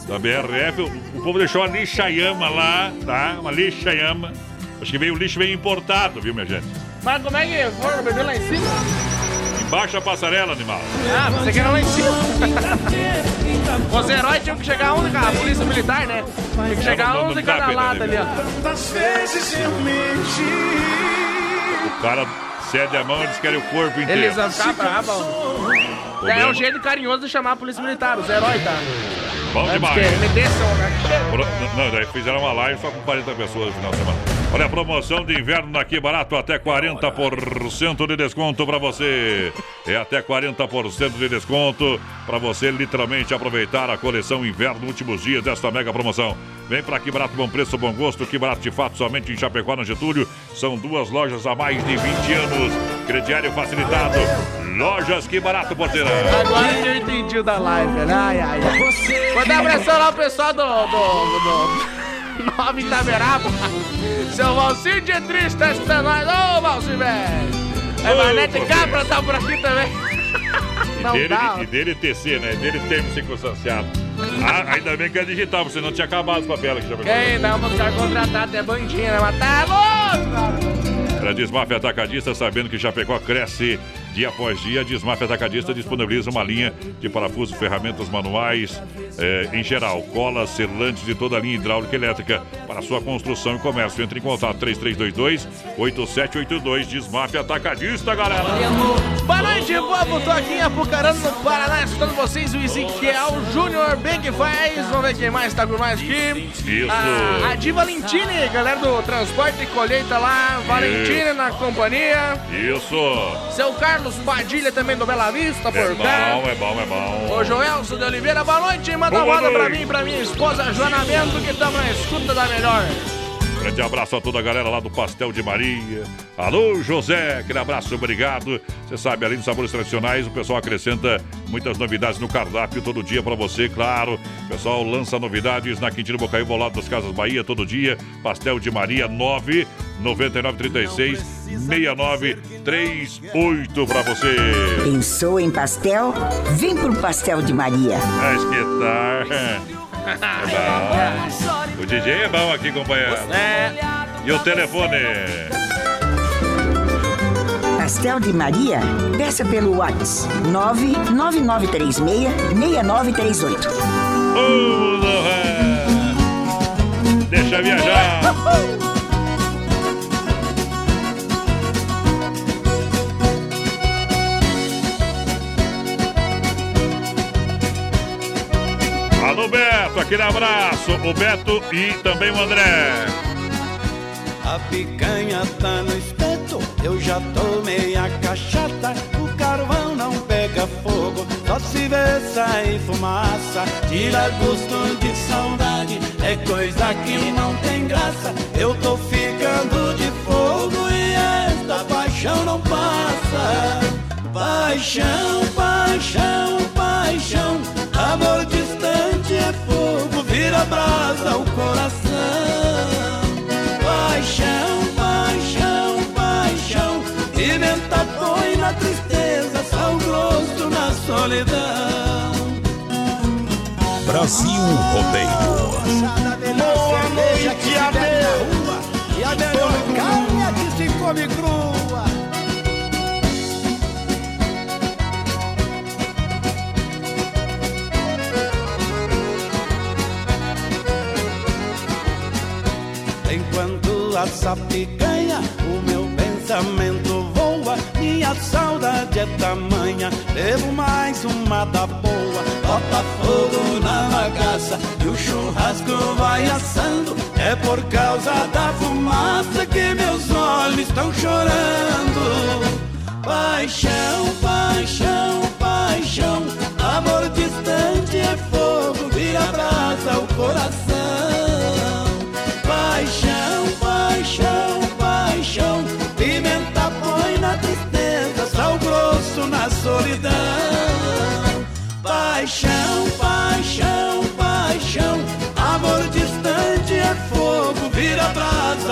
da BRF, o, o povo deixou uma lixa-yama lá, tá? Uma lixa-yama. Acho que veio o lixo veio importado, viu, minha gente? Mas como é que foram beber lá em cima? Embaixo da passarela, animal. Ah, você quer lá em cima. Os heróis tinham que chegar um de cada, a polícia militar, né? Tinha que chegar Não, não, de não dá cada pena, lado né, ali, ó. Quantas vezes eu menti? O cara cede a mão eles querem o corpo inteiro. Eles vão ficar bravos. É um jeito carinhoso de chamar a polícia militar, os heróis, tá? Bom demais. que me né? Pro- Não, daí fizeram uma live só com 40 pessoas no final de semana. Olha a promoção de inverno na Aqui Barato, até 40% de desconto para você. É até 40% de desconto para você literalmente aproveitar a coleção inverno últimos dias desta mega promoção. Vem para Aqui Barato, bom preço, bom gosto. Que Barato de fato somente em Chapecó, na Getúlio. São duas lojas há mais de 20 anos. Crediário facilitado. Lojas Que Barato, porteira. Agora que eu entendi o da live, velho. Ai, ai, ai. Vou dar pressão lá o pessoal do. do. do. Nova Itaberaba. Seu Valcir de Triste tá escutando nós. Ô, Valcir, velho. É, Ô, Manete Valcir. Capra tá por aqui também. E Não dele, dá. e dele TC, né? Dele termo circunstanciado. Ah, ainda bem que é digital, porque senão tinha acabado os papéis aqui. já. Quem não, vamos ficar contratado é bandinha, né? Mas tá louco, cara. Para Desmaf Atacadista, sabendo que Chapecó cresce dia após dia, a Desmaf Atacadista disponibiliza uma linha de parafuso, ferramentas manuais, eh, em geral, colas, selantes de toda a linha hidráulica e elétrica para sua construção e comércio. Entre em contato 3322-8782, Desmaf Atacadista, galera! Boa noite, povo. Tô aqui em Apucarana, no Paraná, escutando vocês, o Ezequiel Júnior, bem que faz. Vamos ver quem mais tá com nós aqui. Isso. A, a Di Valentine, galera do Transporte e Colheita lá. Valentine na companhia. Isso! Seu Carlos Padilha também do Bela Vista, É por cá. bom, é bom, é bom. Ô Joelson de Oliveira, boa noite. Manda uma Boa pra mim e pra minha esposa Joana Bento, que estamos na escuta da melhor. Grande abraço a toda a galera lá do Pastel de Maria. Alô, José, aquele abraço, obrigado. Você sabe, além dos sabores tradicionais, o pessoal acrescenta muitas novidades no cardápio todo dia para você, claro. O pessoal lança novidades na Quintino Bocaíba, ao lado das Casas Bahia, todo dia. Pastel de Maria 9 9936 6938 para você. Pensou em pastel? Vem pro Pastel de Maria. É esquentar. É bom. O DJ é bom aqui, companheiro. É. E o telefone? Pastel de Maria? Peça pelo WhatsApp 99936-6938. Ô, Deixa viajar. Alô, Beto, aquele abraço. O Beto e também o André. A picanha tá no espeto, eu já tomei a cachaça. O carvão não pega fogo, só se vê sair fumaça. Tira gosto de saudade, é coisa que não tem graça. Eu tô ficando de fogo e esta paixão não passa. Paixão, paixão, solidão. Brasil Rodeio. Boa noite, Adeu. E a melhor carne é que se come crua. Enquanto essa picanha, o meu pensamento Minha saudade é tamanha, devo mais uma da boa. Bota fogo na bagaça e o churrasco vai assando. É por causa da fumaça que meus olhos estão chorando. Paixão, paixão, paixão, amor distante é fogo, vira brasa o coração.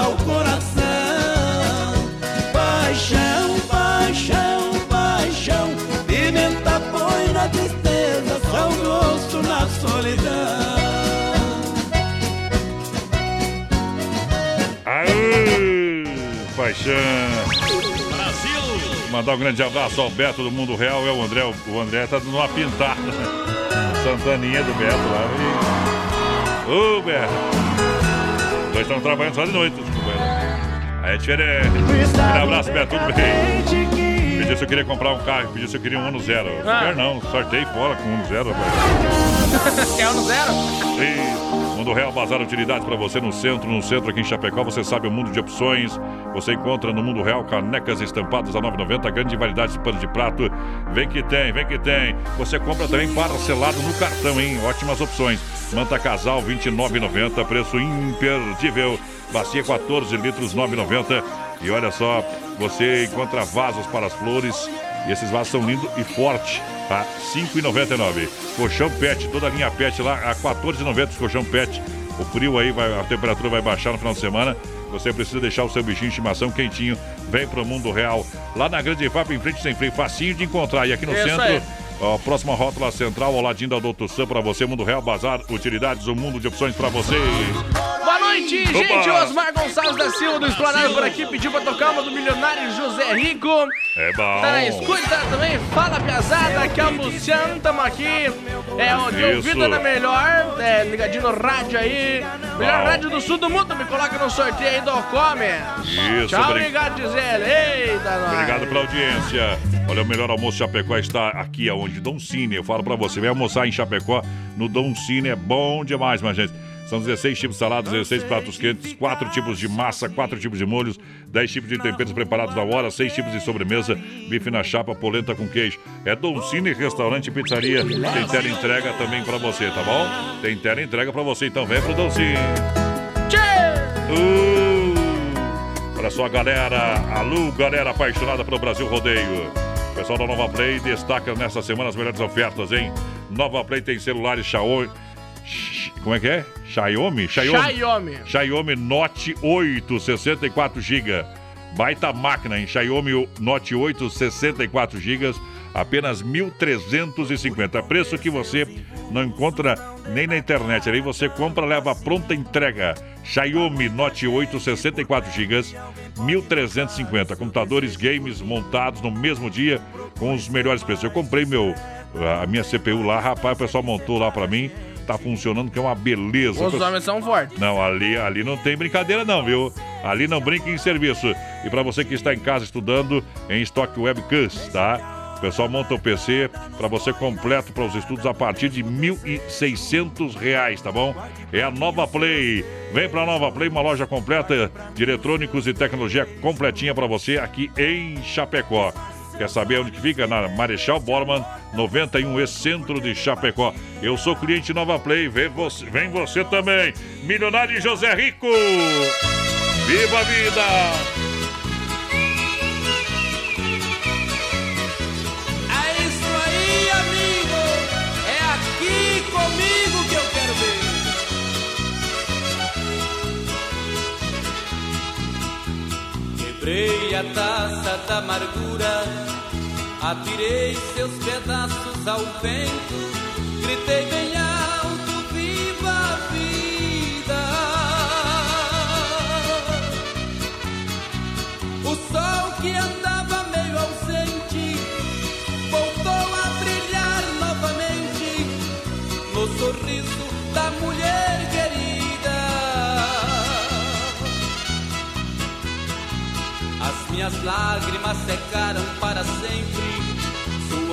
Brasa o coração. Paixão, paixão, paixão, pimenta põe na tristeza, sal grosso na solidão. Aê, paixão. Brasil. Mandar um grande abraço ao Beto do Mundo Real. É o André. O André tá dando uma pintada. Santaninha do Beto lá. E... Ô, Beto. Nós estamos trabalhando só de noite. Aí é diferente. Um abraço, Beto. Tudo bem? Pediu se eu queria comprar um carro. Pediu se eu queria um ano zero. Ah. Quer não. Sorteio fora com um ano zero. Quer um zero? Sim. Mundo Real Bazar Utilidades para você no centro, no centro aqui em Chapecó. Você sabe o mundo de opções. Você encontra no Mundo Real canecas estampadas a 9,90. Grande variedade de pano de prato. Vem que tem, vem que tem. Você compra também parcelado no cartão, hein? Ótimas opções. Manta Casal 29,90. Preço imperdível. Bacia 14 litros 9,90. E olha só, você encontra vasos para as flores. E esses vasos são lindos e fortes. Tá? R$ 5,99. Colchão pet, toda a linha pet lá, a R$ 14,90 esse colchão pet. O frio aí, vai, a temperatura vai baixar no final de semana. Você precisa deixar o seu bichinho de estimação quentinho. Vem pro mundo real. Lá na Grande FAP, em frente sem freio, facinho de encontrar. E aqui no Isso centro, aí. ó, próxima rótula central, ao ladinho da Doutor Sam para você. Mundo Real, Bazar, Utilidades, um mundo de opções para você. Boa noite, Opa! gente. Osmar Gonçalves da Silva do Explanado por aqui pediu pra tocar uma do milionário José Rico. É bom. Tá na escuta também, fala piazada, aqui é o Luciano, tamo aqui. É o de ouvido na melhor, é, ligadinho no rádio aí. Melhor Bom. rádio do sul do mundo, me coloca no sorteio aí do Come. Isso, Tchau, obri- obrigado, Gisele. Eita, nós. Obrigado pela audiência. Olha, o melhor almoço Chapecó está aqui aonde? Dom Cine. Eu falo pra você, vem almoçar em Chapecó no Dom Cine. É bom demais, minha gente. São 16 tipos de saladas, 16 pratos quentes, 4 tipos de massa, 4 tipos de molhos, 10 tipos de temperos preparados na hora, 6 tipos de sobremesa, bife na chapa, polenta com queijo. É Dom Cine Restaurante e Pizzaria. Tem tela entrega também pra você, tá bom? Tem tela entrega pra você, então vem pro Dom Cine. Tchê! Uh, olha só, galera. Alô, galera apaixonada pelo Brasil Rodeio. O pessoal da Nova Play destaca nessa semana as melhores ofertas, hein? Nova Play tem celulares Xiaomi. Como é que é? Xiaomi? Xiaomi. Xiaomi Note 8, 64 GB. Baita máquina em Xiaomi Note 8, 64 GB, apenas 1.350. Preço que você não encontra nem na internet. Aí você compra, leva pronta entrega. Xiaomi Note 8, 64 GB, 1.350. Computadores games montados no mesmo dia com os melhores preços. Eu comprei meu a minha CPU lá, rapaz, o pessoal montou lá pra mim. Tá funcionando, que é uma beleza. Os homens são fortes. Não, ali, ali não tem brincadeira não, viu? Ali não brinca em serviço. E para você que está em casa estudando, em estoque Webcus, tá? O pessoal monta o PC para você completo para os estudos a partir de R$ 1.600, tá bom? É a Nova Play. Vem para a Nova Play, uma loja completa de eletrônicos e tecnologia completinha para você aqui em Chapecó. Quer saber onde que fica? Na Marechal Borman 91 e Centro de Chapecó. Eu sou cliente Nova Play, vem você, vem você também. Milionário José Rico. Viva a vida! Quebrei a taça da amargura, atirei seus pedaços ao vento, gritei bem alto, viva a vida. O sol que andava meio ausente voltou a brilhar novamente no sorriso da mulher querida. As minhas lágrimas secaram para sempre.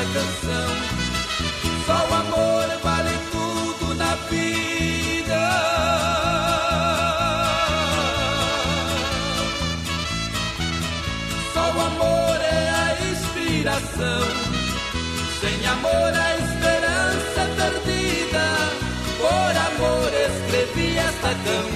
Canção. Só o amor vale tudo na vida. Só o amor é a inspiração. Sem amor a esperança é perdida. Por amor escrevi esta canção.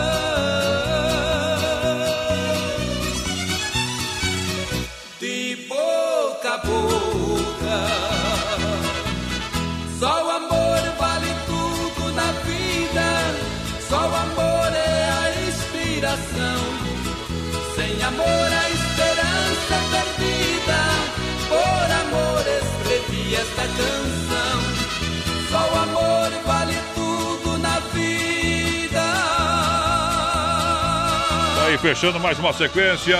Fechando mais uma sequência.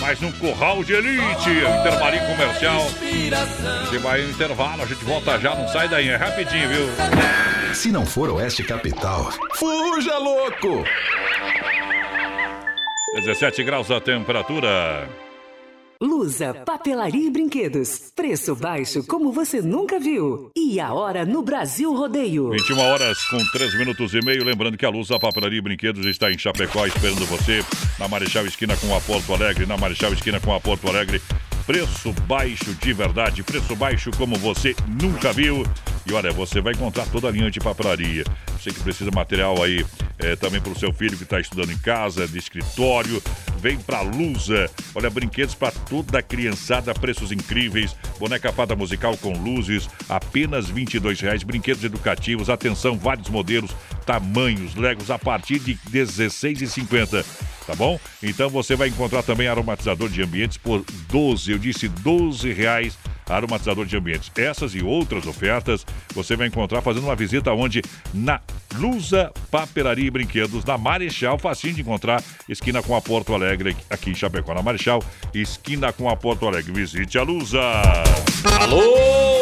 Mais um curral de elite, Intermarim Comercial. Gente vai no intervalo, a gente volta já, não sai daí, é rapidinho, viu? Se não for Oeste Capital, fuja louco! 17 graus a temperatura. Lusa, papelaria e brinquedos. Preço baixo como você nunca viu. E a hora no Brasil Rodeio. 21 horas com 3 minutos e meio. Lembrando que a Luz da Papelaria e Brinquedos está em Chapecó esperando você. Na Marechal Esquina com a Porto Alegre. Na Marechal Esquina com a Porto Alegre. Preço baixo de verdade, preço baixo como você nunca viu. E olha, você vai encontrar toda a linha de papelaria. Você que precisa material aí é, também para o seu filho que está estudando em casa, de escritório. Vem pra Lusa. Olha, brinquedos para toda a criançada, preços incríveis. Boneca fada musical com luzes, apenas 22 reais. Brinquedos educativos, atenção, vários modelos, tamanhos, legos a partir de R$ 16,50 tá bom? Então você vai encontrar também aromatizador de ambientes por 12, eu disse 12 reais aromatizador de ambientes. Essas e outras ofertas você vai encontrar fazendo uma visita onde na Lusa Papelaria e Brinquedos, na Marechal, facinho de encontrar, esquina com a Porto Alegre, aqui em Chapecó, na Marechal, esquina com a Porto Alegre. Visite a Lusa. Alô,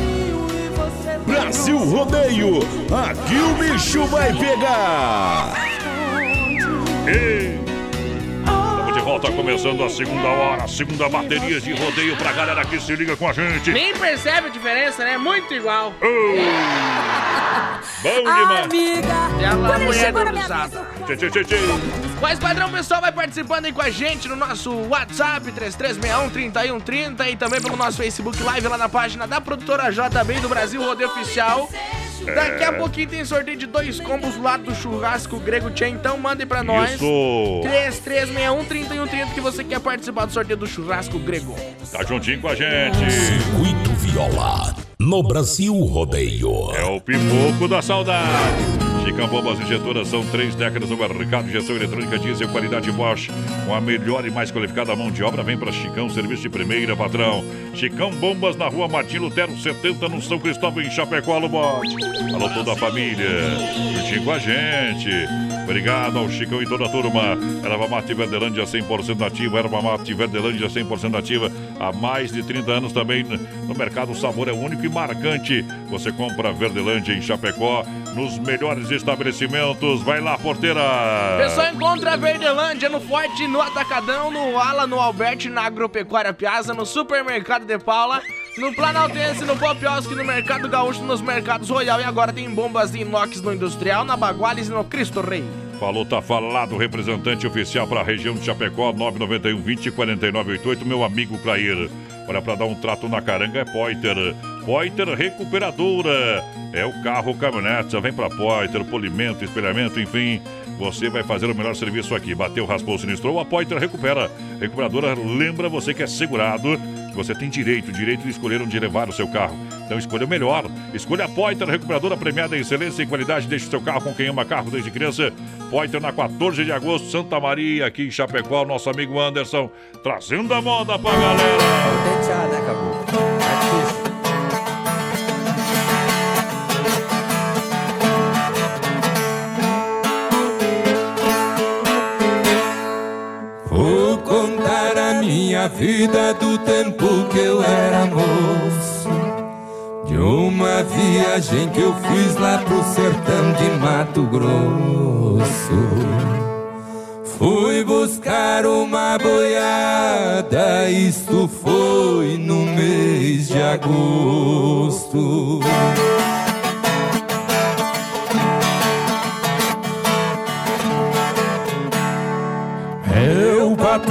Brasil Rodeio, aqui o bicho vai pegar. Ei. Estamos de volta, começando a segunda hora, a segunda bateria de rodeio pra galera que se liga com a gente. Nem percebe a diferença, né? Muito igual. Bom demais. Amiga, Ela quando ele mulher chegou na do minha Zap. Mas, padrão, o pessoal vai participando aí com a gente no nosso WhatsApp 3361-3130 e também pelo nosso Facebook Live lá na página da produtora JB do Brasil Rodeio Oficial. Daqui a pouquinho tem sorteio de dois combos lado do churrasco grego Tchê, então mandem pra nós. Isso. 3361-3130 que você quer participar do sorteio do churrasco grego. Tá juntinho com a gente. Circuito Viola, no Brasil Rodeio. É o pipoco da saudade. Chicão Bombas Injetoras são três décadas no mercado. Injeção eletrônica diesel, qualidade Bosch. Com a melhor e mais qualificada mão de obra, vem para Chicão, serviço de primeira, patrão. Chicão Bombas na rua Martim Lutero 70, no São Cristóvão, em Chapecó, Bote. Alô, toda a família. Juntinho com a gente. Obrigado ao Chicão e toda a turma. Erva Mate Verdelândia 100% nativa. Erva Mate Verdelândia 100% nativa. Há mais de 30 anos também no mercado. O sabor é único e marcante. Você compra Verdelândia em Chapecó, nos melhores estabelecimentos. Vai lá, porteira. Pessoal encontra a Verdelândia no Forte, no Atacadão, no Ala, no Alberti, na Agropecuária Piazza, no Supermercado de Paula, no Planaltense, no Popiosque, no Mercado Gaúcho, nos Mercados Royal e agora tem bombas de inox no Industrial, na Baguales e no Cristo Rei. Falou, tá falado, representante oficial para a região de Chapecó, 991 20 49 88, meu amigo Clair. Olha, para dar um trato na caranga é Poiter. Poiter Recuperadora. É o carro caminhonete, vem para Poiter, polimento, espelhamento, enfim. Você vai fazer o melhor serviço aqui. Bateu, raspou, sinistrou, a Poiter recupera. Recuperadora lembra você que é segurado, você tem direito, direito de escolher onde levar o seu carro. Então escolha o melhor. Escolha a Poiter, recuperadora premiada em excelência e qualidade. Deixe o seu carro com quem ama carro desde criança. Poiter na 14 de agosto, Santa Maria, aqui em Chapecó, nosso amigo Anderson, trazendo a moda pra galera. Minha vida do tempo que eu era moço. De uma viagem que eu fiz lá pro sertão de Mato Grosso. Fui buscar uma boiada, isto foi no mês de agosto.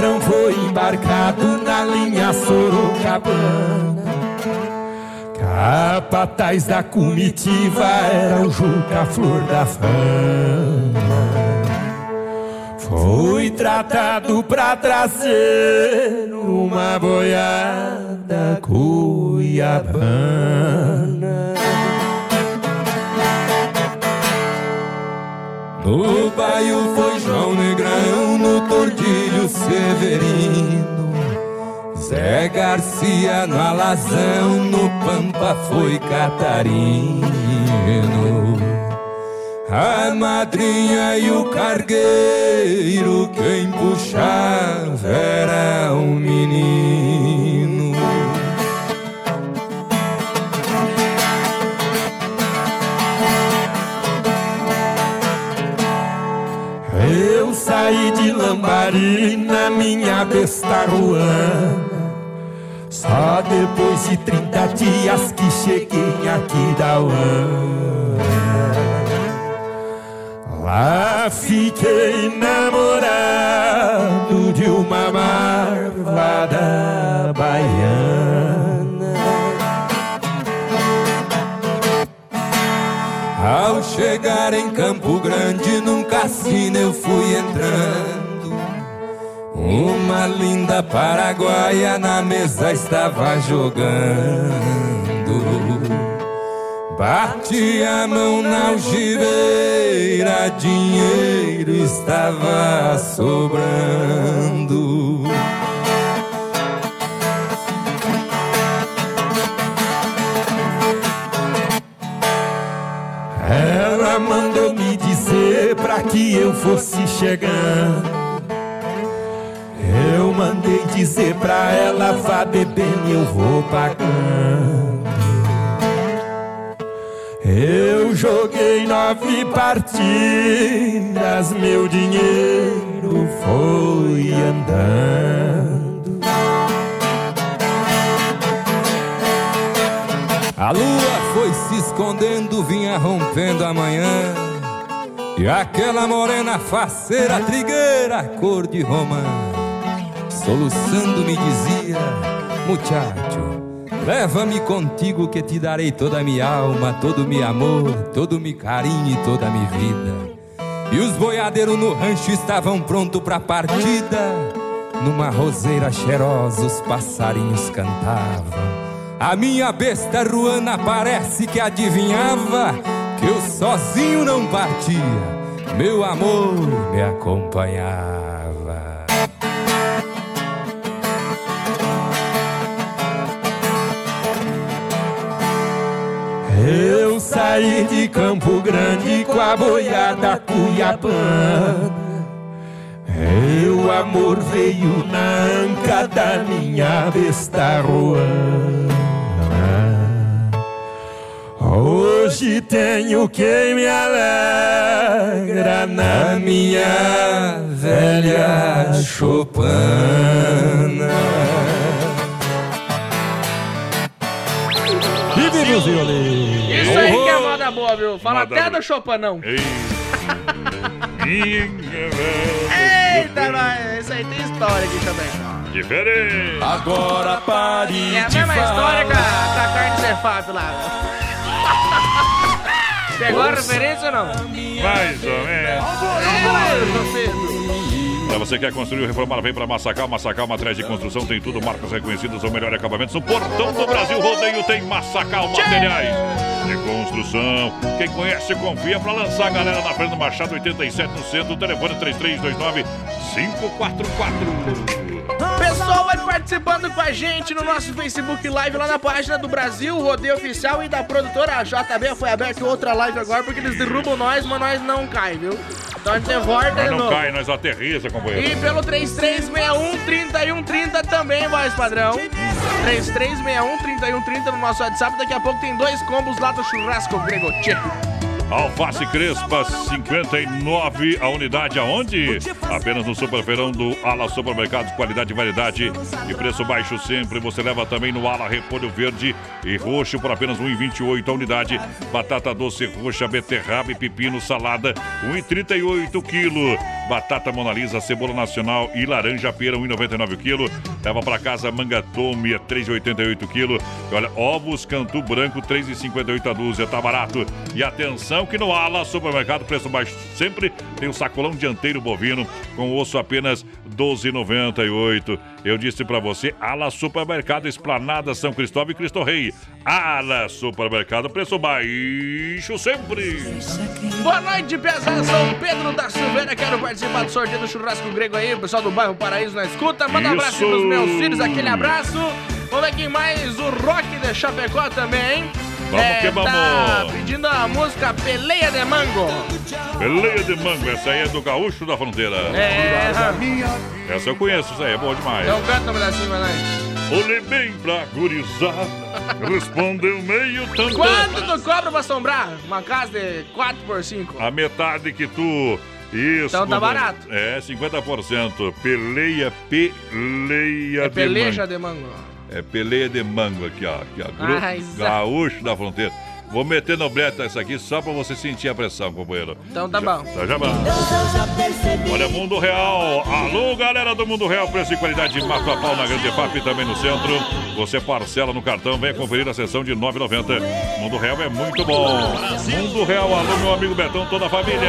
Patrão foi embarcado na linha Sorocabana. Capataz da comitiva era o Juca Flor da Fama. Foi tratado pra trazer uma boiada cuiabana. No baio foi João Negrão, no tordilho Severino, Zé Garcia no Alazão, no Pampa foi Catarino. A madrinha e o cargueiro, quem puxava era um menino. Saí de Lambari na minha besta ruana. Só depois de 30 dias que cheguei aqui da UAN. Lá fiquei namorado de uma marvada baiana. Ao chegar em Campo Grande, num cassino eu fui entrando. Uma linda paraguaia na mesa estava jogando. Bati a mão na algibeira, dinheiro estava sobrando. Ela mandou me dizer pra que eu fosse chegando. Eu mandei dizer pra ela, vá bebendo, eu vou pagando. Eu joguei nove partidas, meu dinheiro foi andando. A lua foi se escondendo, vinha rompendo a manhã. E aquela morena faceira, trigueira, cor de romã, soluçando me dizia: Muchacho, leva-me contigo que te darei toda a minha alma, todo meu amor, todo meu carinho e toda a minha vida. E os boiadeiros no rancho estavam prontos pra partida. Numa roseira cheirosa os passarinhos cantavam. A minha besta ruana parece que adivinhava que eu sozinho não partia, meu amor me acompanhava. Eu saí de Campo Grande com a boiada Cuiabana. Meu amor veio na anca da minha besta ruana. Hoje tenho quem me alegra na minha velha chopana. Vive violinos. Isso aí que é moda boa, viu? Fala Moda até boa. do Chopanão. Eita, Eita, nós. Isso aí tem história aqui também. Diferente. Agora pare É a mesma história com a, falar. com a carne cefado lá. Pegou a referência ou não? Mais ou menos. Pra você que quer construir ou reformar, vem pra Massacal. Massacal, materiais de construção, tem tudo, marcas reconhecidas, ou melhor acabamentos. No portão do Brasil Rodeio tem Massacal Materiais de construção. Quem conhece, confia pra lançar a galera na frente do Machado 87 no centro. Telefone 3329 544. Pessoal, vai participando com a gente no nosso Facebook Live lá na página do Brasil Rodeio Oficial e da produtora JB. Foi aberta outra live agora porque eles derrubam nós, mas nós não cai, viu? Então a gente volta Nós não cai, nós aterriza, companheiro. E pelo 3361-3130 também, voz padrão. 3361-3130 no nosso WhatsApp. Daqui a pouco tem dois combos lá do churrasco grego tcheco. Alface Crespa, 59 a unidade aonde? Apenas no Superfeirão do Ala Supermercados, qualidade e variedade e preço baixo sempre. Você leva também no Ala Repolho Verde e Roxo por apenas 1,28 a unidade. Batata doce roxa, beterraba e pepino, salada, 1,38 quilo. Batata Monalisa, cebola nacional e laranja pera, 1,99 quilo. Leva para casa manga tome, 3,88 quilo. E olha, ovos cantu branco, 3,58 a dúzia, tá barato. E atenção que no Ala Supermercado, preço baixo sempre, tem o sacolão dianteiro bovino com osso apenas 12,98. Eu disse pra você, Ala Supermercado, Esplanada, São Cristóvão e Cristo Rei. Ala Supermercado, preço baixo sempre. Boa noite, pesada. São Pedro da Silveira. Quero participar do sorteio do churrasco grego aí. O pessoal do bairro Paraíso na escuta. Manda um abraço pros meus filhos. Aquele abraço. Vamos ver quem mais. O Rock de Chapecó também, hein? Vamos que vamos. Tá pedindo a música Peleia de Mango. Peleia de mango, essa aí é do Gaúcho da Fronteira. É. Essa eu conheço, essa aí é boa demais. Então canta um pedacinho, vai lá. Olhei bem pra gurizada, respondeu meio tantão. Quanto tu cobra pra assombrar? Uma casa de 4 por 5 A metade que tu. Isso. Então tá barato. É, 50%. Peleia, peleia É de peleja mango. de mango. É peleia de mango aqui, ó. Aqui, ó. Gru-. Gaúcho da Fronteira. Vou meter no breta essa aqui só pra você sentir a pressão, companheiro. Então tá Já- bom. Tá já bom. Olha, Mundo Real. Alô, galera do Mundo Real. Preço e qualidade de Mato a Pau na Grande FAP e também no centro. Você parcela no cartão, vem conferir a sessão de R$ 9,90. Mundo Real é muito bom. Mundo Real, alô, meu amigo Betão, toda a família.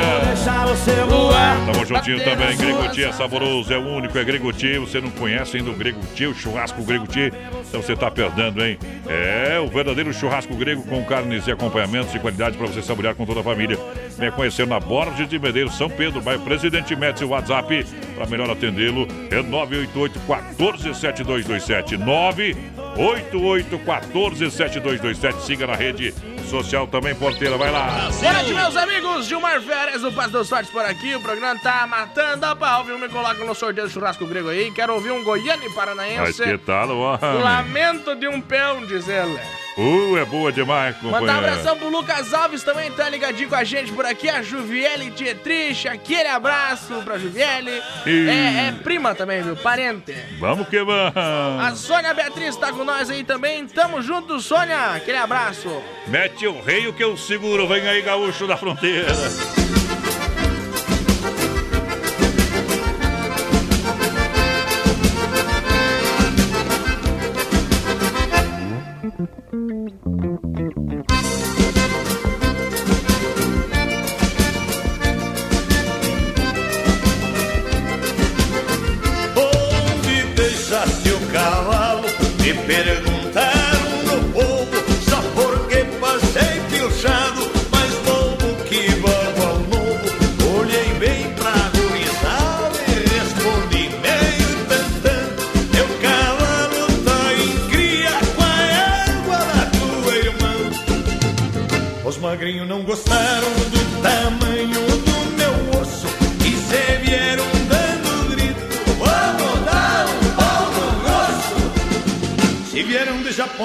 Tamo juntinho também. Greguti é saboroso, é único, é Greguti. Você não conhece ainda o Greguti, o churrasco Greguti? Então você tá perdendo, hein? É o verdadeiro churrasco grego com carnes e acompanhamentos de qualidade para você saborear com toda a família. Venha conhecer na Borges de Medeiros, São Pedro, vai Presidente Médici, WhatsApp para melhor atendê-lo. É 988 14 7227 988 14 7227 Siga na rede social também, porteira, vai lá. Boa noite, meus amigos. Gilmar Férias, do Passo dos Sortes por aqui. O programa tá matando a pau, viu? Me coloca no sorteio do churrasco grego aí. Quero ouvir um goiano e Mas paranaense. que tal, ó? Lamento de um peão, diz ele. Uh, é boa demais, Mandar um companheiro. abração pro Lucas Alves também, tá ligadinho com a gente por aqui. A Juviele Dietrich, aquele abraço pra Juviele. Ih. É, é prima também, viu? Parente. Vamos que vamos. A Sônia Beatriz tá com nós aí também. Tamo junto, Sônia. Aquele abraço. Mete o rei o que eu seguro. Vem aí, gaúcho da fronteira.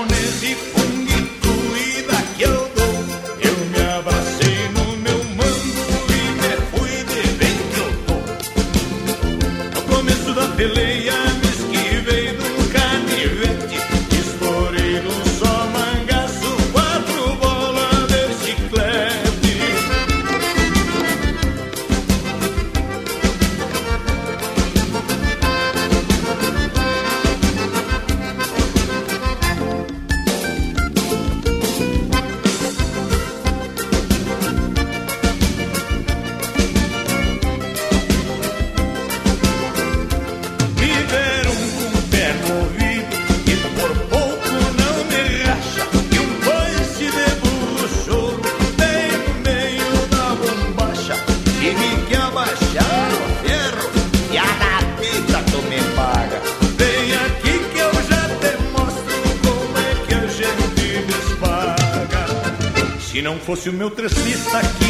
Vieram de fosse o meu tracista que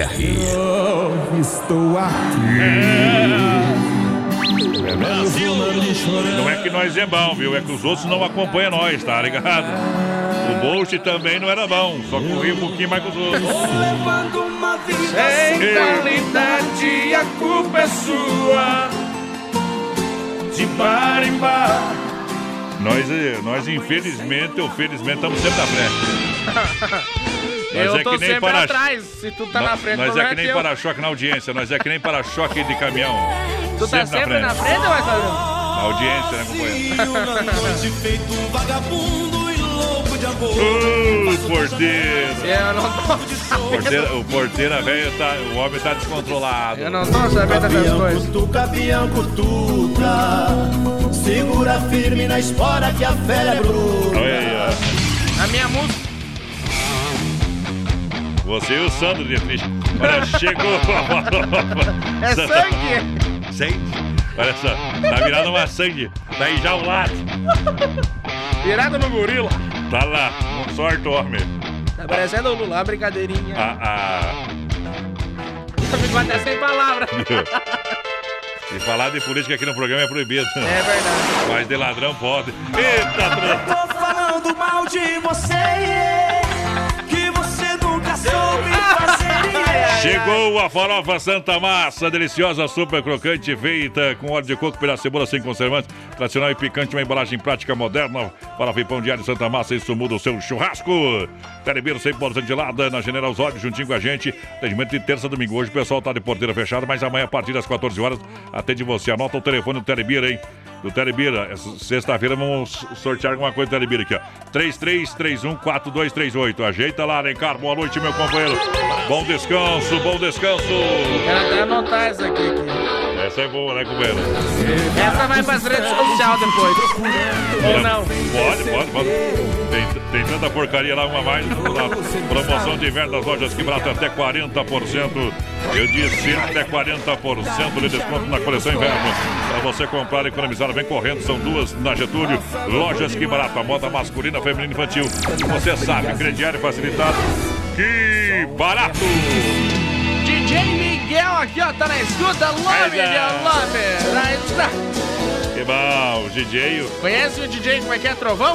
Brasilrodeio.com.br Estou aqui. Não é que nós é bom, viu? É que os outros não acompanham nós, tá ligado? O Bolt também não era bom, só corria um pouquinho mais que os outros. Levando uma vida sem qualidade, a culpa é sua. De bar em bar. Nós, eh, nós infelizmente ou felizmente, estamos sempre na frente. Nós Eu é tô que nem sempre para- atrás. Se tu tá Nó- na frente, nós não é que nem teu. para-choque na audiência, nós é que nem para-choque de caminhão. Tu tá sempre na frente, ou é Cabrão? Na audiência, né, companheiro? feito um vagabundo e louco de amor. Ô, porteiro! Eu não tô Porteira, o porteira velho tá. O homem tá descontrolado. Eu não tô sabendo dessas coisas. cutuca, capião cutuca. Segura firme na espora que a fera é bruta. Olha aí, ó. A minha música. Você e o Sandro de Fisch. Olha, chegou a farofa. É sangue? Sangue? Olha só, tá virando uma sangue. Tá aí já ao lado. Virada no gorila. Tá lá, um sorte, homem. Tá parecendo o Lula, brincadeirinha. Ah, ah. Ficou até sem palavras. E falar de política aqui no programa é proibido. É verdade. Mas de ladrão pode. Eita, treta. Tô falando mal de você, Chegou a farofa Santa Massa, deliciosa, super crocante, feita com óleo de coco, de cebola sem conservantes, tradicional e picante, uma embalagem prática moderna. Farofa e pão diário Santa Massa, isso muda o seu churrasco. Telebeiro 100% gelada, na General Osório, juntinho com a gente. Atendimento de terça domingo. Hoje o pessoal tá de porteira fechada, mas amanhã a partir das 14 horas atende você. Anota o telefone do Telebeiro, hein? Do Telebira, sexta-feira vamos sortear alguma coisa do Telebira aqui, ó. 33314238. Ajeita lá, Alencar. Boa noite, meu companheiro. Bom descanso, bom descanso. Quero até anotar essa aqui. aqui. Essa é boa, né, companheiro? Essa vai pras redes sociais depois. Ou não? Pode, pode, pode. Tem, tem tanta porcaria lá, uma mais. Na promoção de inverno das lojas que barato até 40%. Eu disse até 40% de desconto na coleção inverno. Para você comprar e economizar, vem correndo. São duas na Getúlio. Lojas que barato. A moda masculina, feminina e infantil. Você sabe, crediário facilitado. Que barato! Miguel aqui, ó, tá na escuta. Love, Mas, ah. love. Na escuta. Que bom, DJ, Conhece o DJ, como é que é? Trovão?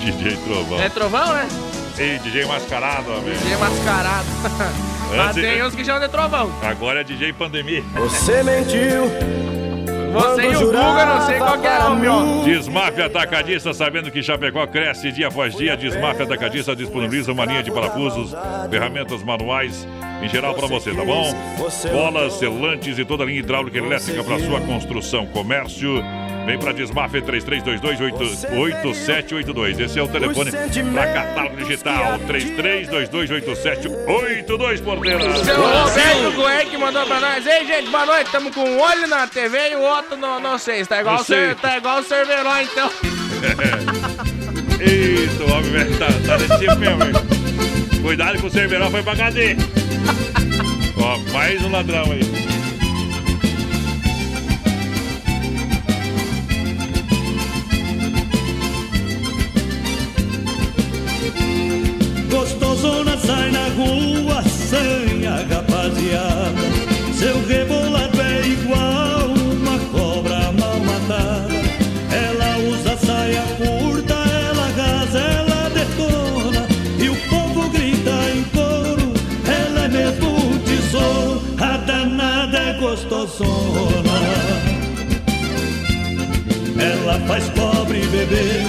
DJ Trovão. É Trovão, né? Ei, DJ mascarado, amigo. DJ mascarado. Mas Antes- tem uns que chamam de Trovão. Agora é DJ Pandemia. Você mentiu. Você e o Guga, não sei qual que é o meu. Desmafia Atacadista, sabendo que Chapecó cresce dia após dia. Desmafia Atacadista disponibiliza uma linha de parafusos, ferramentas manuais, em geral para você, tá bom? Bolas, selantes e toda a linha hidráulica e elétrica para sua construção, comércio. Vem para Desmafia 33228782. Esse é o telefone para catálogo digital. 33228782, porteira. Seu Roberto Gueck mandou pra nós. Ei, gente, boa noite. Tamo com um olho na TV e o outro no, não sei. Tá igual, sei. tá igual o Cerveró, então. Eita, o homem velho tá, tá desse tipo mesmo, hein? Cuidado que o Cerveró foi pra cadeia. Ó, mais um ladrão aí. Ela faz pobre beber,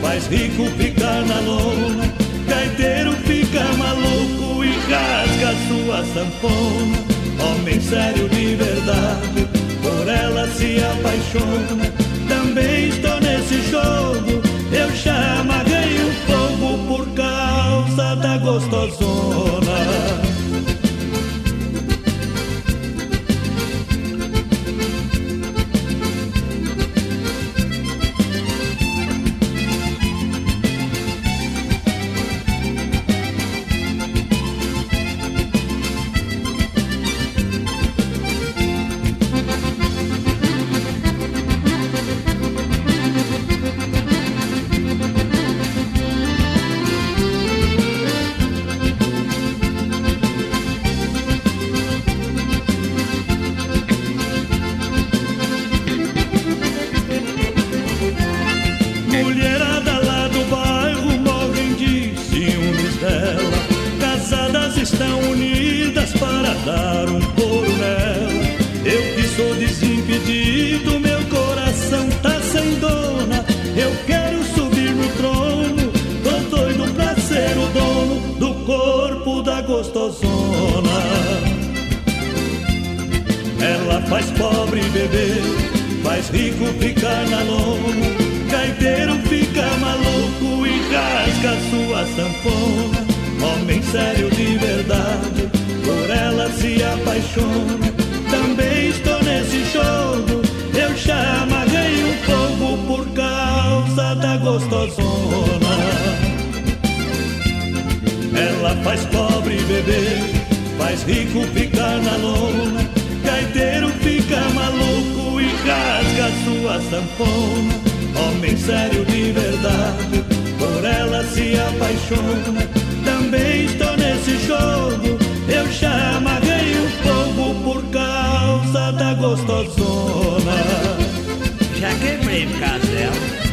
faz rico ficar na lona. Gaiteiro fica maluco e rasga sua sanfona. Homem sério de verdade, por ela se apaixona. Também estou nesse jogo, eu já amarrei gostosona. Gostosona. Ela faz pobre beber, faz rico ficar na lona. Gaiteiro fica maluco e rasga sua sanfona. Homem sério de verdade, por ela se apaixona. Também estou nesse jogo, eu já amarrei um fogo por causa da gostosona. Ela faz beber, faz rico ficar na lona. Gaiteiro fica maluco e rasga sua sanfona. Homem sério de verdade, por ela se apaixona. Também estou nesse jogo, eu já amarrei o fogo por causa da gostosona. Já quebrei por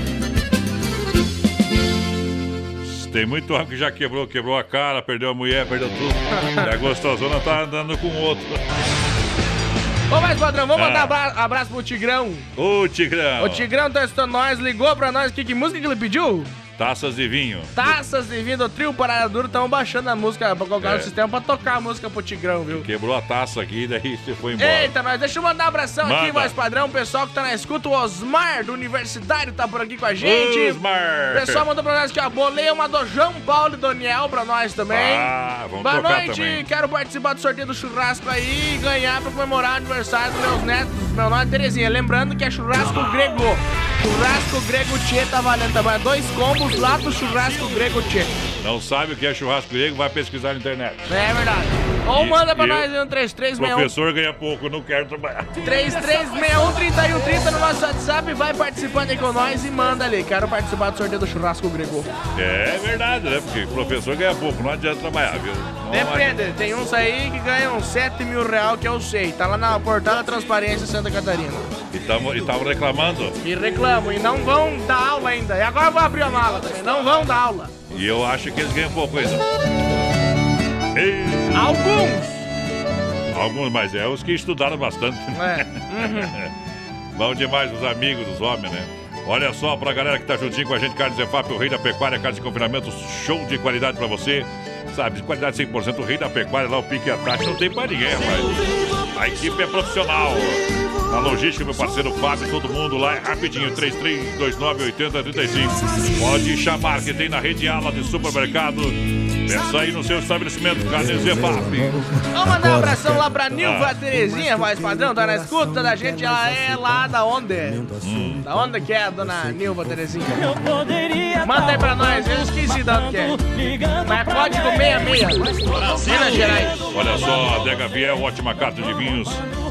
Tem muito homem que já quebrou, quebrou a cara, perdeu a mulher, perdeu tudo. E a gostosona tá andando com outro. Ô, mais padrão, vamos Ah. mandar abra abraço pro Tigrão. Ô, Tigrão. O Tigrão tá escutando nós, ligou pra nós. Que, que música que ele pediu? Taças de vinho. Taças de vinho do trio Parada Duro. Estamos baixando a música pra colocar É. no sistema pra tocar a música pro Tigrão, viu? Quebrou a taça aqui, daí você foi embora. Eita, nós, deixa eu mandar um abração aqui, Manda. voz padrão, o pessoal que tá na escuta, o Osmar do Universitário tá por aqui com a gente. Osmar. O pessoal mandou pra nós que a boleia uma do João Paulo e Daniel pra nós também. Ah, vamos Boa tocar noite, também. quero participar do sorteio do churrasco aí e ganhar pra comemorar o aniversário dos meus netos. Meu nome é Terezinha. Lembrando que é churrasco grego. Churrasco grego Tchê tá valendo também. Dois combos lá do churrasco grego Tchê. Não sabe o que é churrasco grego, vai pesquisar na internet. É verdade. Ou E- manda pra nós no 3361. Professor ganha pouco, não quero trabalhar. 3361-3130 no nosso WhatsApp, vai participando aí com nós e manda ali. Quero participar do sorteio do churrasco grego. É verdade, né? Porque professor ganha pouco, não adianta trabalhar, viu? Não Depende, tem uns aí que ganham uns 7 mil real que eu sei. Tá lá na portal da Transparência Santa Catarina. E estavam tavam reclamando. E reclamam, e não vão dar aula ainda. E agora eu vou abrir a mala também, não vão dar aula. E eu acho que eles ganham pouco ainda. Ei, Alguns! alguns, mas é os que estudaram bastante. É. Uhum. Bom demais os amigos dos homens, né? Olha só, pra galera que tá juntinho com a gente, Carlos Zefap, o rei da pecuária, carne de confinamento, show de qualidade pra você. Sabe, de qualidade 100%, o rei da pecuária, lá o pique e a taxa, não tem pra ninguém, rapaz. A equipe é profissional. Na logística, meu parceiro Fábio, todo mundo lá é rapidinho, 33298035. Pode chamar, que tem na rede ala de supermercado. Peça aí no seu estabelecimento, Carne Zefap. Vamos mandar um abração lá pra Nilva Ah. Terezinha, voz padrão, tá na escuta da gente. Ela é lá da onde? Hum. Da onde que é a dona Nilva Terezinha? Manda aí pra nós, eu esqueci da onde que é. Mas é código 66. Minas Gerais. Olha só, Adega Viel, ótima carta de vinhos.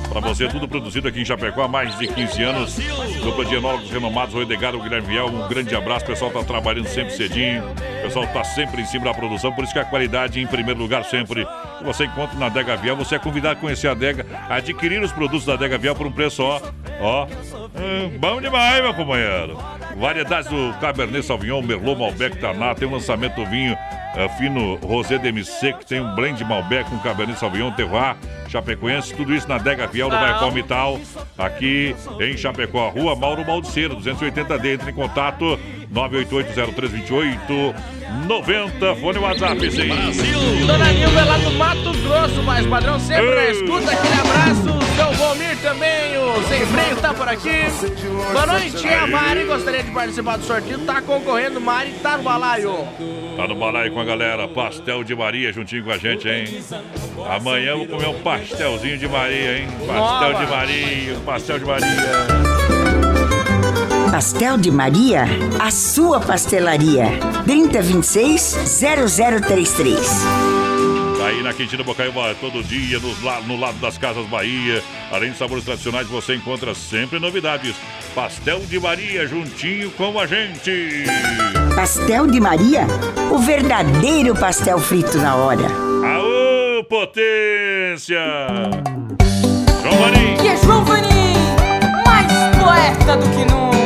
Pra você, tudo produzido aqui em Chapecó há mais de 15 anos. Dupla de enólogos renomados, o Edgar, o Guilherme Viel. Um grande abraço, o pessoal tá trabalhando sempre cedinho. O pessoal tá sempre em cima da produção, por isso que a qualidade em primeiro lugar sempre. Você encontra na Adega Viel, você é convidado a conhecer a Adega, adquirir os produtos da Adega Viel por um preço, ó. Ó. hum, bom demais, meu companheiro. Variedades do Cabernet Sauvignon, Merlot, Malbec, Taná. Tem um lançamento do vinho é, fino Rosé DMC, que tem um blend Malbec com Cabernet Sauvignon, Terroir, Chapecoense. Tudo isso na Adega Fiel, no bairro Palmital, aqui em Chapecó. Rua Mauro Baldiceiro, 280D. Entre em contato, 9880328 90. Fone WhatsApp, sim. Dona Nilva é lá do Mato Grosso, mas padrão sempre na escuta. Aquele abraço, seu Volmir também, o Sem Freio tá por aqui. Boa noite, é a Mari. Gostaria de participar do sorteio. Tá concorrendo, Mari. Tá no balaio. Tá no balaio com a galera. Pastel de Maria juntinho com a gente, hein? Amanhã vou comer um pastelzinho de Maria, hein? Pastel Nova. de Maria, pastel de Maria. Pastel de Maria, a sua pastelaria. 3026-0033. Tá aí na Quintina Bocaiúva todo dia, la- no lado das Casas Bahia. Além de sabores tradicionais, você encontra sempre novidades. Pastel de Maria juntinho com a gente. Pastel de Maria, o verdadeiro pastel frito na hora. Aô, potência! João Marinho. E é João Vanim, mais poeta do que nunca.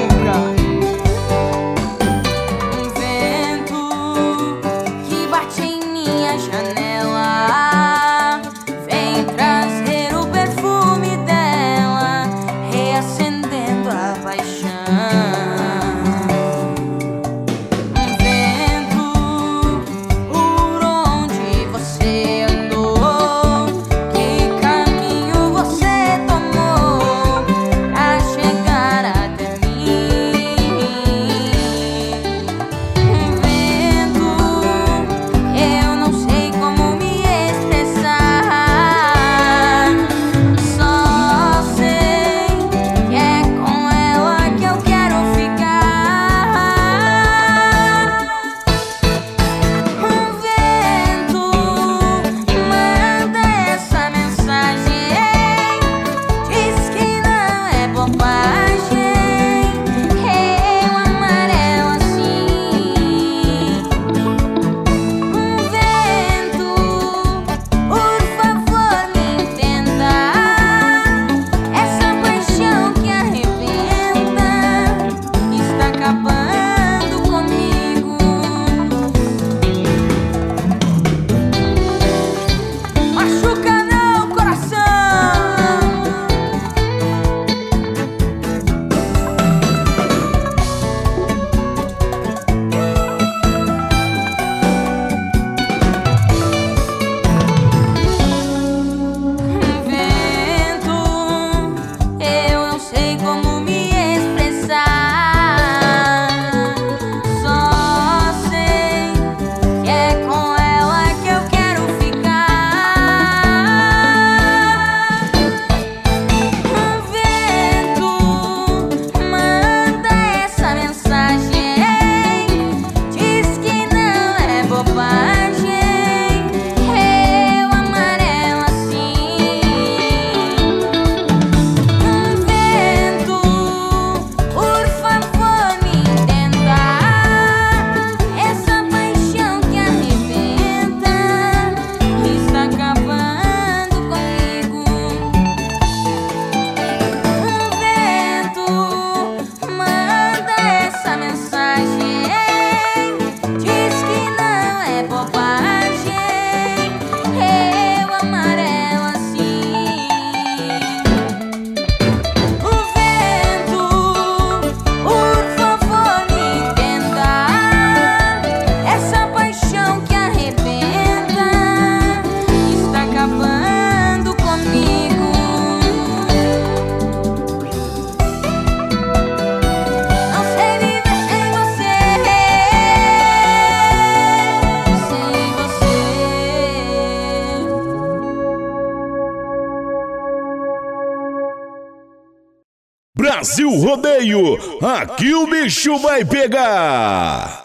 Aqui o bicho vai pegar.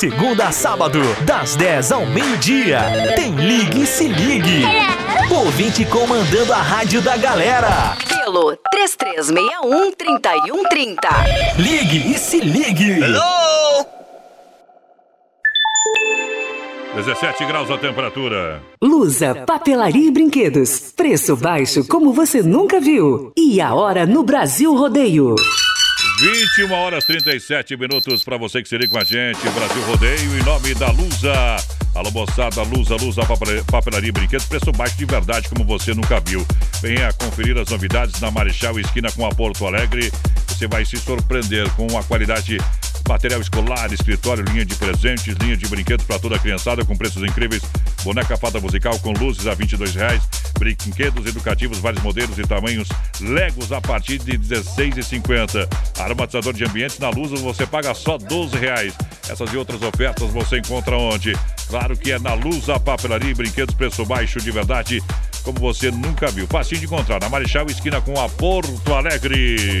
Segunda a sábado, das 10 ao meio-dia, tem Ligue e Se Ligue. Ouvinte comandando a rádio da galera. Pelo 3361-3130. Ligue e Se Ligue. 17 graus a temperatura. Lusa, papelaria e brinquedos. Preço baixo como você nunca viu. E a hora no Brasil Rodeio. 21 horas 37 minutos para você que se liga com a gente. Brasil Rodeio em nome da Lusa. Alô, moçada, Lusa, Lusa, papel- papelaria e brinquedos, preço baixo de verdade como você nunca viu. Venha conferir as novidades na Marechal Esquina com a Porto Alegre. Você vai se surpreender com a qualidade Material escolar, escritório, linha de presentes, linha de brinquedos para toda a criançada com preços incríveis. Boneca fada musical com luzes a 22 reais. Brinquedos educativos, vários modelos e tamanhos. Legos a partir de R$ 16,50. Aromatizador de ambientes na luz você paga só 12 reais. Essas e outras ofertas você encontra onde? Claro que é na Luz a Papelaria e Brinquedos, preço baixo de verdade, como você nunca viu. Facinho de encontrar na Marechal Esquina com a Porto Alegre.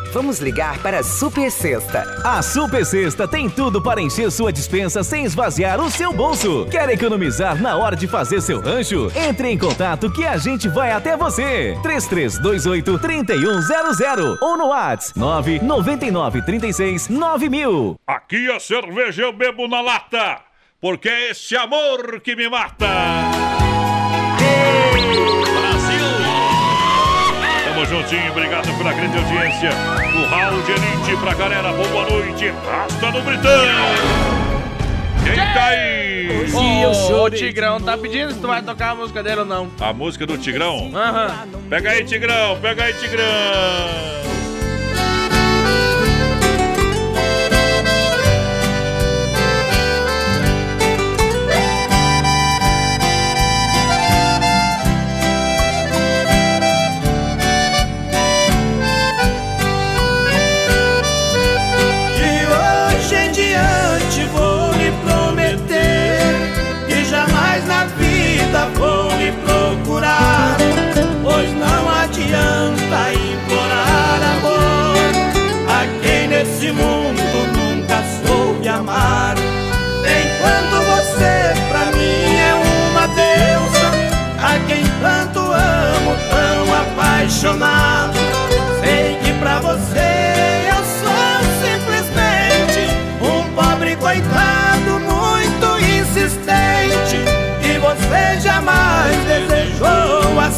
Vamos ligar para a Super Sexta. A Super Sexta tem tudo para encher sua dispensa sem esvaziar o seu bolso. Quer economizar na hora de fazer seu rancho? Entre em contato que a gente vai até você. 3328 3100 ou no WhatsApp 999 36 9000. Aqui a cerveja eu bebo na lata, porque é esse amor que me mata. Juntinho, obrigado pela grande audiência. O Raul de Elite pra galera, boa noite. Rasta no Britão. Quem tá aí? Ô, o Tigrão tá pedindo se tu vai tocar a música dele ou não. A música do Tigrão? Aham. Pega aí, Tigrão, pega aí, Tigrão.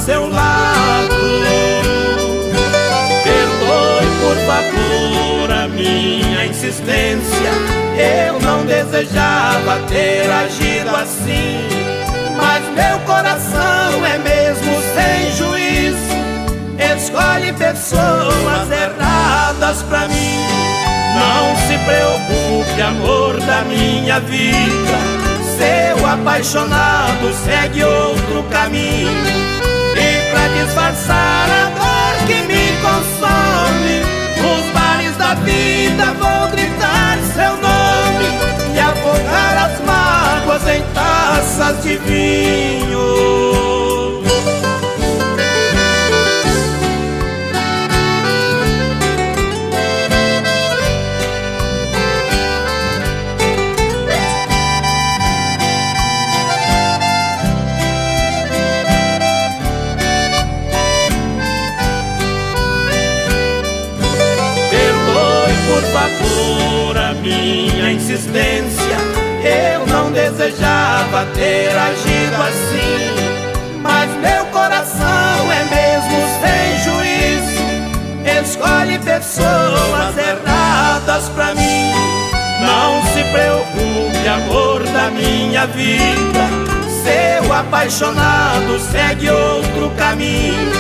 Seu lado. Perdoe, por favor, a minha insistência. Eu não desejava ter agido assim. Mas meu coração é mesmo sem juízo. Escolhe pessoas erradas pra mim. Não se preocupe, amor da minha vida. Seu apaixonado segue outro caminho. Pra disfarçar a dor que me consome, nos bares da vida vou gritar seu nome e afogar as mágoas em taças de vinho. Minha insistência. Eu não desejava ter agido assim. Mas meu coração é mesmo sem juízo. Escolhe pessoas erradas pra mim. Não se preocupe, amor da minha vida. Seu apaixonado segue outro caminho.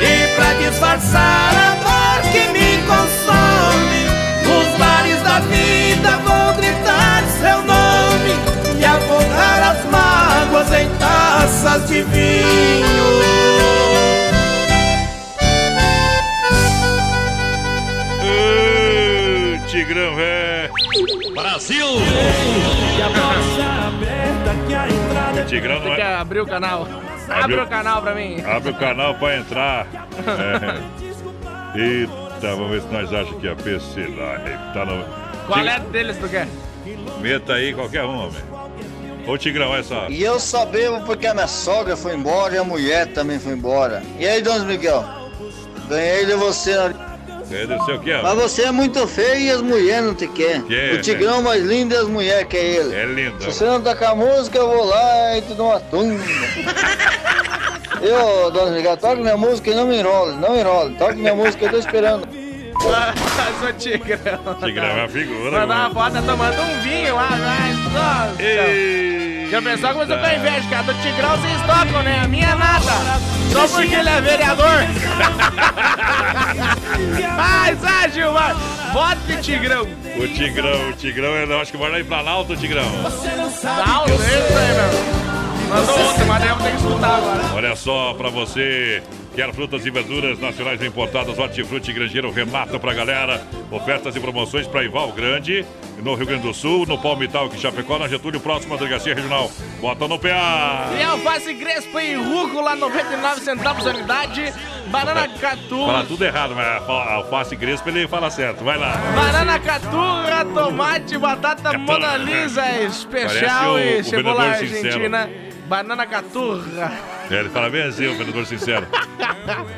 E pra disfarçar a dor que me consome, vida vou gritar seu nome e afogar as mágoas em taças de vinho. Tigrão, é. Brasil! Tigrão não Tem que é. abrir o canal. Abre o canal pra mim. Abre o canal pra entrar. É. Eita, vamos ver se nós achamos que a PC lá. Tá no... Qual é deles tu quer? Meta aí qualquer um, homem. Ô Tigrão, olha só. E eu só bebo porque a minha sogra foi embora e a mulher também foi embora. E aí, Dona Miguel? Ganhei de você na... É, deve ser o que, Mas você é muito feio e as mulheres não te querem. Que é? O Tigrão mais lindo e as mulheres que é ele. É lindo. Se você não tocar a música, eu vou lá e te dou uma tumba. Eu, Dona Miguel, toque minha música e não me enrole, não enrole. Toque minha música, eu tô esperando. O Tigrão. Tigrão é uma figura. Mandar uma foto tá tomando um vinho lá atrás. Nossa. Já pensou que você com inveja, cara? Do Tigrão vocês tocam, né? A minha nada. Só porque ele é vereador. Ai, Zé Gilmar. Vote de Tigrão. O Tigrão, o Tigrão, eu acho que vai lá em Planalto, Tigrão. Sei isso aí, meu. Mandou ontem, mas eu vou ter que escutar agora. Olha só pra você. Quer frutas e verduras nacionais e importadas, Hortifruti Grangeiro Renato pra galera. Ofertas e promoções para Ival Grande, no Rio Grande do Sul, no Palmital, que Chapecó, na Getúlio, próxima delegacia regional. Bota no PA. E alface crespo e rúcula, 99 centavos a unidade. Banana catu. Fala tudo errado, mas alface crespa ele fala certo. Vai lá. Banana caturra, tomate, batata Mona Lisa especial o- e o cebola vendedor sincero. Banana caturra. É, ele fala bem assim, o vendedor sincero.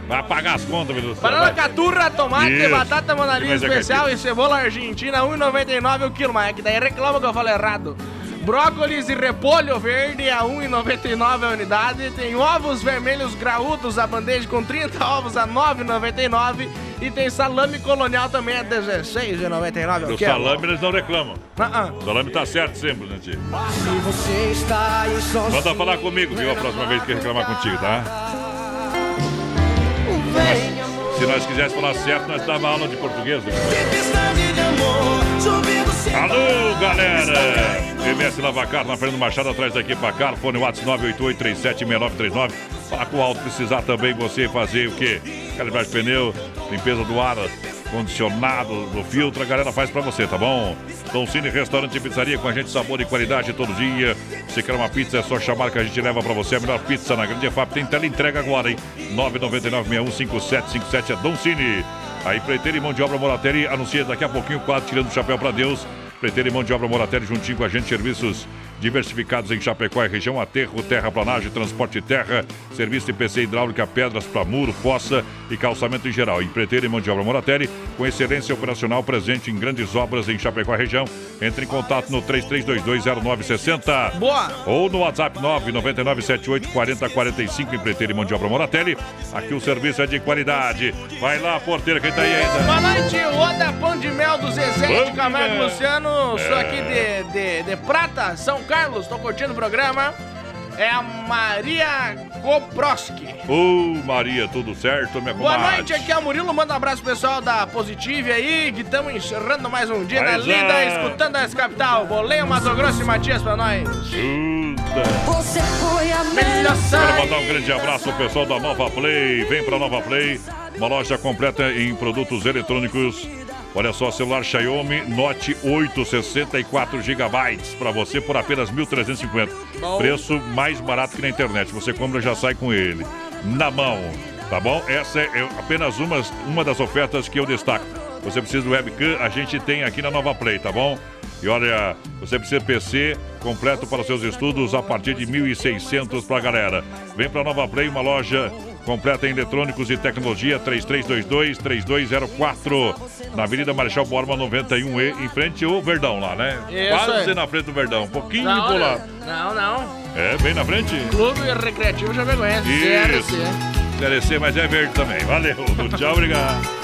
Vai pagar as contas, vendedor. Banana vai. caturra, tomate, Isso. batata Mona Que Lisa mais é especial que e cebola argentina, 1,99 o quilo. Mas é que daí reclama que eu falei errado. Brócolis e repolho verde a 1,99 a unidade. Tem ovos vermelhos graúdos, a bandeja com 30 ovos a 9,99. E tem salame colonial também a 16,99 O o quilo. salame eles não reclamam. Ah, O salame tá certo sempre, né, tio? Se você está aí sozinho. Manda falar comigo, viu? A próxima vez que reclamar contigo, tá? Se nós quiséssemos falar certo, nós dava aula de português. né? Alô, galera! MS Lavacar, na Fernando Machado, atrás da equipa Car, fone WhatsApp 988-376939. Fala com o Alto, precisar também você fazer o quê? Calibragem de pneu, limpeza do ar, condicionado, do filtro, a galera faz pra você, tá bom? Tom Cine Restaurante e Pizzaria com a gente, sabor e qualidade todo dia. Se quer uma pizza, é só chamar que a gente leva pra você a melhor pizza na Grande FAP. Tem tela entrega agora, hein? 999-615757 é Dom Cine. Aí, Preteiro e Mão de Obra Moratelli anuncia daqui a pouquinho o quadro Tirando o Chapéu pra Deus. Preteiro e Mão de Obra Moratelli juntinho com a gente, serviços diversificados em Chapecó e região, aterro, terraplanagem, transporte de terra, serviço de PC hidráulica, pedras para muro, fossa e calçamento em geral. Empreiteiro e mão de obra Moratelli, com excelência operacional presente em grandes obras em Chapecó e região. Entre em contato no 33220960. Boa! Ou no WhatsApp 999784045, empreiteiro e mão de obra Moratelli. Aqui o serviço é de qualidade. Vai lá, porteira, quem tá aí ainda? Boa noite, Roda Pão de Mel do Zezé Pão de Camargo. Luciano. Sou É. aqui de, de, de Prata, São Carlos. Tô curtindo o programa. É a Maria Koproski. Ô, Maria, tudo certo, minha Boa comadre? noite, aqui é o Murilo. Manda um abraço pro pessoal da Positive aí, que estamos encerrando mais um dia da Mas lida, é. escutando a capital. Boleio, Mato Grosso e Matias pra nós. Você foi a melhor Quero mandar um grande abraço ao pessoal da Nova Play. Vem pra Nova Play, uma loja completa em produtos eletrônicos. Olha só, celular Xiaomi Note 8, 64 GB para você por apenas 1.350. Bom. Preço mais barato que na internet. Você compra e já sai com ele na mão, tá bom? Essa é apenas uma, uma das ofertas que eu destaco. Você precisa do webcam, a gente tem aqui na Nova Play, tá bom? E olha, você precisa de PC completo para seus estudos a partir de 1.600 para galera. Vem para Nova Play, uma loja completa em eletrônicos e tecnologia 3322-3204 na Avenida Marechal Borba 91E, em frente ao Verdão lá, né? Isso Quase aí. na frente do Verdão, um pouquinho por lá. Não, não. É, bem na frente. Clube Recreativo Chapecoense, Isso. CRC. CRC, mas é verde também. Valeu. Tchau, obrigado.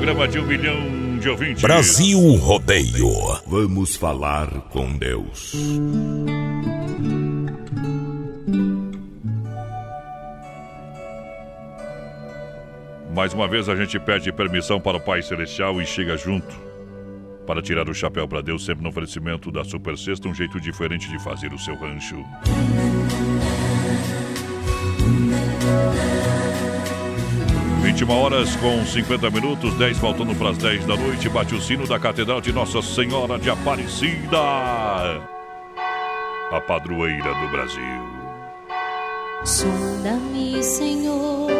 Programa de um milhão de ouvintes. Brasil Rodeio. Vamos falar com Deus. Mais uma vez a gente pede permissão para o Pai Celestial e chega junto para tirar o chapéu para Deus, sempre no oferecimento da Super Sexta, um jeito diferente de fazer o seu rancho. 21 horas com 50 minutos, 10 faltando para as 10 da noite, bate o sino da Catedral de Nossa Senhora de Aparecida, a padroeira do Brasil. Sonda-me, Senhor,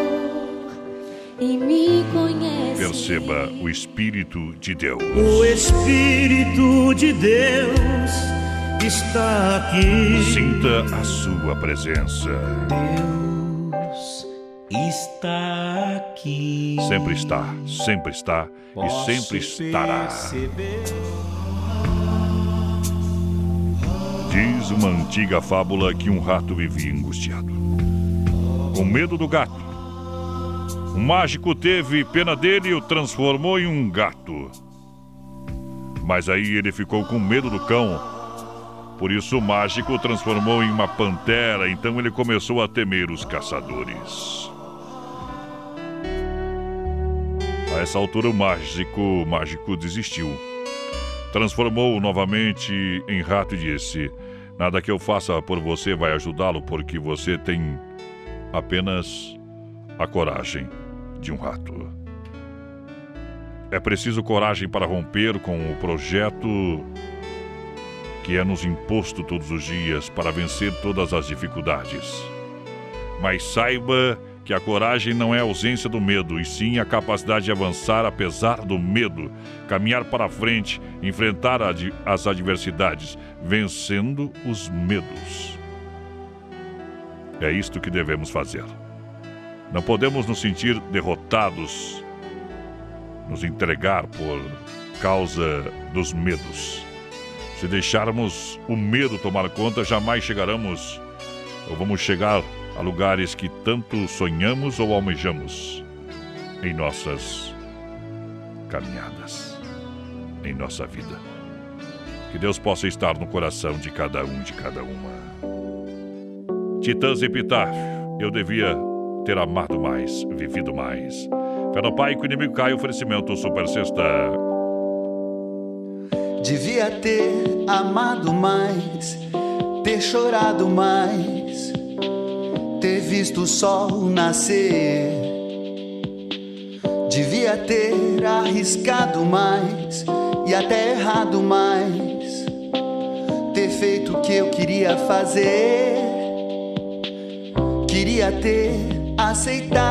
e me conhece. Perceba o Espírito de Deus. O Espírito de Deus está aqui. Sinta a sua presença. Deus está aqui. Sempre está, sempre está e sempre estará. Diz uma antiga fábula que um rato vivia angustiado, com medo do gato. Um mágico teve pena dele e o transformou em um gato. Mas aí ele ficou com medo do cão. Por isso o mágico o transformou em uma pantera, então ele começou a temer os caçadores. A essa altura o mágico, o mágico desistiu. Transformou novamente em rato e disse: Nada que eu faça por você vai ajudá-lo, porque você tem apenas a coragem de um rato. É preciso coragem para romper com o projeto que é nos imposto todos os dias para vencer todas as dificuldades. Mas saiba que a coragem não é a ausência do medo, e sim a capacidade de avançar apesar do medo, caminhar para frente, enfrentar as adversidades, vencendo os medos. É isto que devemos fazer. Não podemos nos sentir derrotados, nos entregar por causa dos medos. Se deixarmos o medo tomar conta, jamais chegaremos ou vamos chegar a lugares que tanto sonhamos ou almejamos em nossas caminhadas, em nossa vida. Que Deus possa estar no coração de cada um, de cada uma. Titãs Epitáfio, eu devia ter amado mais, vivido mais. Fé no Pai que o inimigo cai, oferecimento Super Sexta. Devia ter amado mais, ter chorado mais, ter visto o sol nascer. Devia ter arriscado mais e até errado mais, ter feito o que eu queria fazer. Queria ter aceitado.